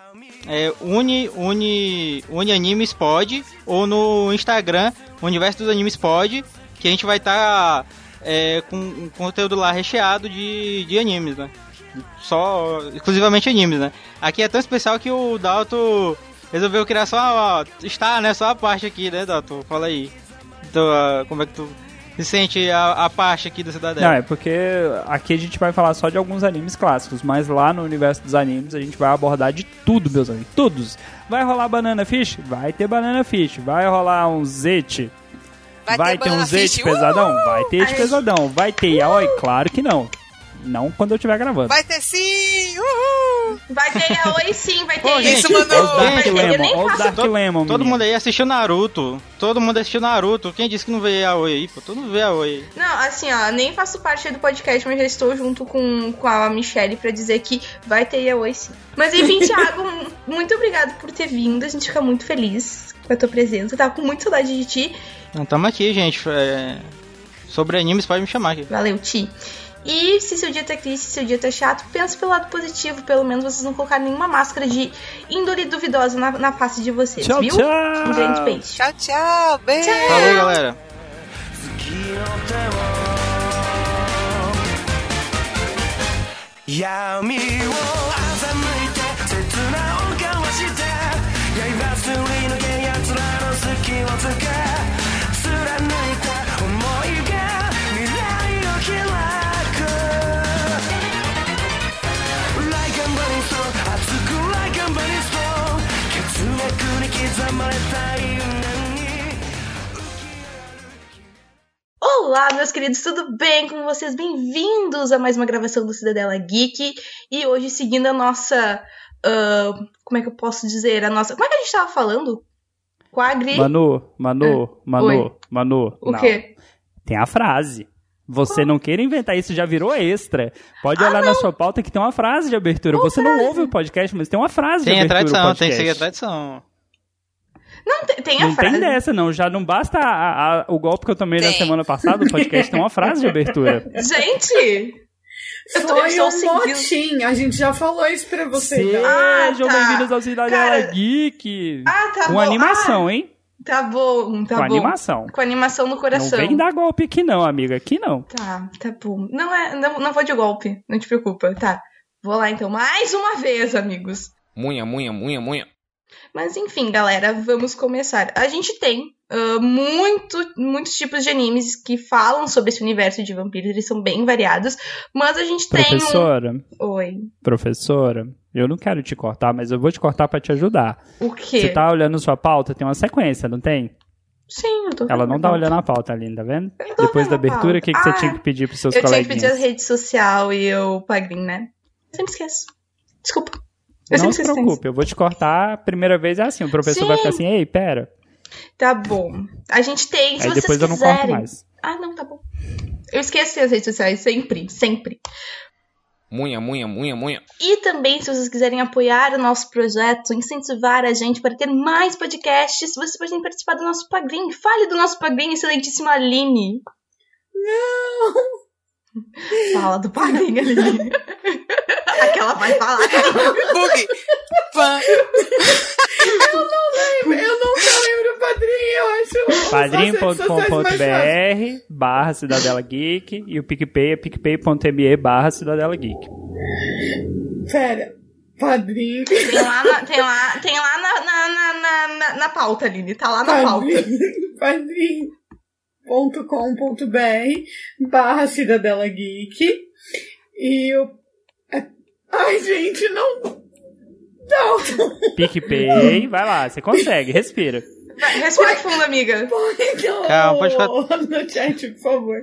E: é, Uni, Uni, Uni Animes Pod ou no Instagram Universo dos Animes Pod, que a gente vai estar com um conteúdo lá recheado de, de animes, né? Só, exclusivamente animes, né? Aqui é tão especial que o Dalton resolveu criar só, ó, está, né? Só a parte aqui, né, Dalton? Fala aí. Então, ah, como é que tu se sente a, a parte aqui da Cidadela?
B: Não, é porque aqui a gente vai falar só de alguns animes clássicos, mas lá no universo dos animes a gente vai abordar de tudo, meus amigos. Todos. Vai rolar Banana Fish? Vai ter Banana Fish. Vai rolar um Zete? Vai, ter, um
C: Banana
B: Zete
C: Fish,
B: pesadão? Vai ter de pesadão. Vai ter Yaoi? Claro que não. Não quando eu estiver gravando.
C: Vai ter sim! Uhul!
A: Vai ter Yaoi sim, vai ter
E: Ô, gente,
C: Isso, mano.
B: Dark
A: eu
B: Lemon,
A: nem faço
B: Dark Lemon,
E: Todo mundo aí assistiu Naruto. Todo mundo assistiu Naruto. Quem disse que não vê a Oi aí? Pô, todo mundo vê a Oi.
A: Não, assim, ó, nem faço parte do podcast, mas já estou junto com, com a Michelle pra dizer que vai ter Yaoi sim. Mas enfim, *laughs* Thiago, muito obrigado por ter vindo. A gente fica muito feliz com a tua presença. Tava com muita saudade de ti.
E: Não, tamo aqui, gente. É, Sobre animes, pode me chamar aqui.
A: Valeu, Ti. E se seu dia tá triste, se seu dia tá chato, pense pelo lado positivo. Pelo menos vocês não colocaram nenhuma máscara de índole duvidosa na, na face de vocês,
B: Tchau,
A: viu?
B: tchau.
A: Um grande beijo.
C: Tchau, tchau! Beijo!
E: Falou, galera.
F: 闇を
A: Olá, meus queridos, tudo bem com vocês? Bem-vindos a mais uma gravação do Cidadela Geek. E hoje, seguindo a nossa. ah, como é que eu posso dizer? A nossa. Como é que a gente tava falando? Quagri.
B: Manu, Manu, Manu,
A: Oi.
B: Manu.
A: o
B: não.
A: quê?
B: Tem a frase. Você não queira inventar isso, já virou extra. Pode
A: Ah,
B: olhar na sua pauta que tem uma frase de abertura. Você não ouve o podcast, mas tem uma frase
E: Tem
B: de
E: a
B: abertura.
E: tradição,
B: do
E: tem que seguir a tradição.
A: Não, tem, tem a
B: Não
A: frase.
B: tem dessa, não. Já não basta a- a- o golpe que eu tomei na
C: Tem.
B: semana passada. O podcast tem uma frase de abertura. *laughs*
A: Gente! Eu tô- eu
D: Foi
A: estou
D: um
A: seguindo.
D: motim. A gente já falou isso pra você.
B: Sejam
D: né?
A: Ah, tá.
B: bem-vindos ao Cidadela
A: Cara.
B: Geek.
A: Ah, tá
B: Com
A: bom.
B: animação, hein?
A: Ah, tá bom, tá
B: Com
A: bom.
B: animação.
A: Com animação no
B: Não
A: coração.
B: vem dar golpe aqui não, amiga. Aqui não.
A: Tá, tá bom. Não é, não, não vou de golpe, não te preocupa. Tá. Vou lá então, mais uma vez, amigos.
G: Munha, munha, munha, munha.
A: Mas enfim, galera, vamos começar. A gente tem ah, muito, muitos tipos de animes que falam sobre esse universo de vampiros, eles são bem variados, mas a gente tem
B: Professora,
A: um... Oi.
B: professora, eu não quero te cortar, mas eu vou te cortar pra te ajudar.
A: O quê?
B: Você tá olhando sua pauta, tem uma sequência, não tem?
A: Sim, eu tô
B: Ela não tá olhando a pauta ali, tá vendo?
A: Eu
B: Depois da abertura, o que, que você
A: pauta.
B: tinha que pedir pros seus
A: Eu tinha que
B: coleguinhas?
A: pedir a rede social e o padrinho, né? Eu sempre esqueço. Desculpa. Eu
B: Não se preocupe, eu vou te cortar. A primeira vez é assim, o professor vai
A: Sim.
B: ficar assim, ei, pera.
A: Tá bom. A gente tem, se
B: Aí
A: vocês
B: depois eu não corto mais.
A: Ah, não, tá bom. Eu esqueço as redes sociais, sempre, sempre.
G: Munha, munha, munha, munha.
A: E também, se vocês quiserem apoiar o nosso projeto, incentivar a gente para ter mais podcasts, vocês podem participar do nosso Padrim. Fale do nosso Padrim, excelentíssima Aline.
D: Não!
A: Fala do Padrim, Aline. *laughs* *laughs* Aquela vai falar.
C: Bug! Pã.
D: Eu nunca lembro o padrinho, eu acho.
B: padrim.com.br barra Cidadela Geek e o PicPay é picpay.me barra Cidadela Geek.
D: Pera. Padrinho.
A: Tem lá, na, tem lá, tem lá na, na, na, na, na, pauta, Aline. Tá lá na pauta.
D: Padrinho. Padrim.com.br barra Cidadela Geek e o. Ai, gente, não. Não!
B: PicPay, vai lá, você consegue, respira.
A: Vai, respira fundo, amiga.
E: Calma, pode ficar-
D: no chat, por favor.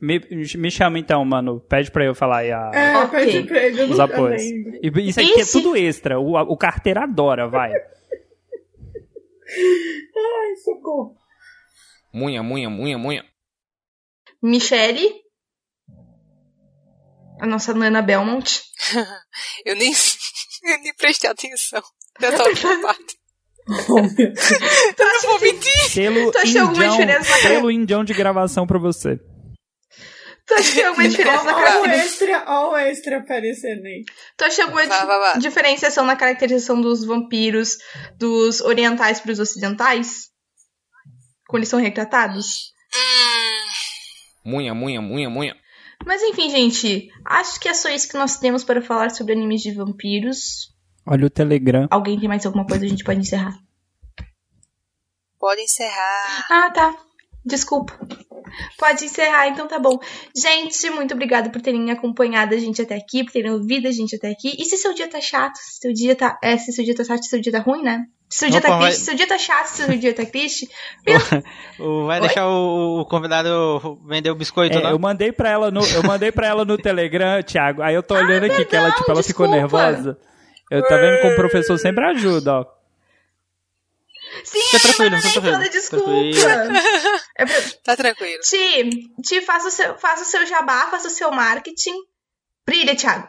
B: Me, me chama então, mano. Pede pra eu falar aí a-
D: É,
A: Ok.
D: pede pra ele, eu
B: os apoios. E isso aqui é
A: Esse-
B: tudo extra. O, o carteiro adora, vai.
D: Ai, socorro.
G: Munha, munha, munha, munha.
A: Michele. A nossa Nana Belmont. *laughs*
C: Eu nem, *laughs* eu nem prestei atenção nessa última parte.
D: Oh.
C: Eu não vou mentir.
B: Selo
A: Tu achou alguma diferença?
B: selo indião de gravação pra você.
A: Tu tem alguma diferença na caracterização?
D: ó o extra aparecendo aí.
A: Tu acha alguma
C: Vá, vá, vá.
A: di- diferenciação na caracterização dos vampiros dos orientais pros ocidentais? Quando eles são retratados?
H: Munha, munha, munha, munha.
A: Mas enfim, gente, acho que é só isso que nós temos para falar sobre animes de vampiros.
B: Olha o Telegram.
A: Alguém tem mais alguma coisa? A gente pode encerrar.
C: Pode encerrar.
A: Ah, tá. Desculpa. Pode encerrar, então tá bom. Gente, muito obrigada por terem acompanhado a gente até aqui, por terem ouvido a gente até aqui. E se seu dia tá chato, se seu dia tá. É, se seu dia tá chato, se seu dia tá ruim, né? Se seu dia
E: Opa,
A: tá
E: vai-
A: triste, se seu dia tá chato, se seu dia tá triste. *laughs*
E: O- vai deixar o, o convidado vender o biscoito,
B: É,
E: não?
B: eu mandei pra ela no, eu mandei pra ela no Telegram, Thiago. Aí eu tô olhando aqui que ela, tipo, ela ficou nervosa. Eu tá vendo como o professor sempre ajuda, ó.
A: Sim,
E: Fica tranquilo,
A: eu
E: fica
A: mandei toda
E: tranquilo.
A: desculpa. É pra...
C: Tá tranquilo.
A: Ti, Ti, faça o, seu, faça o seu jabá, faça o seu marketing. Brilha, Thiago.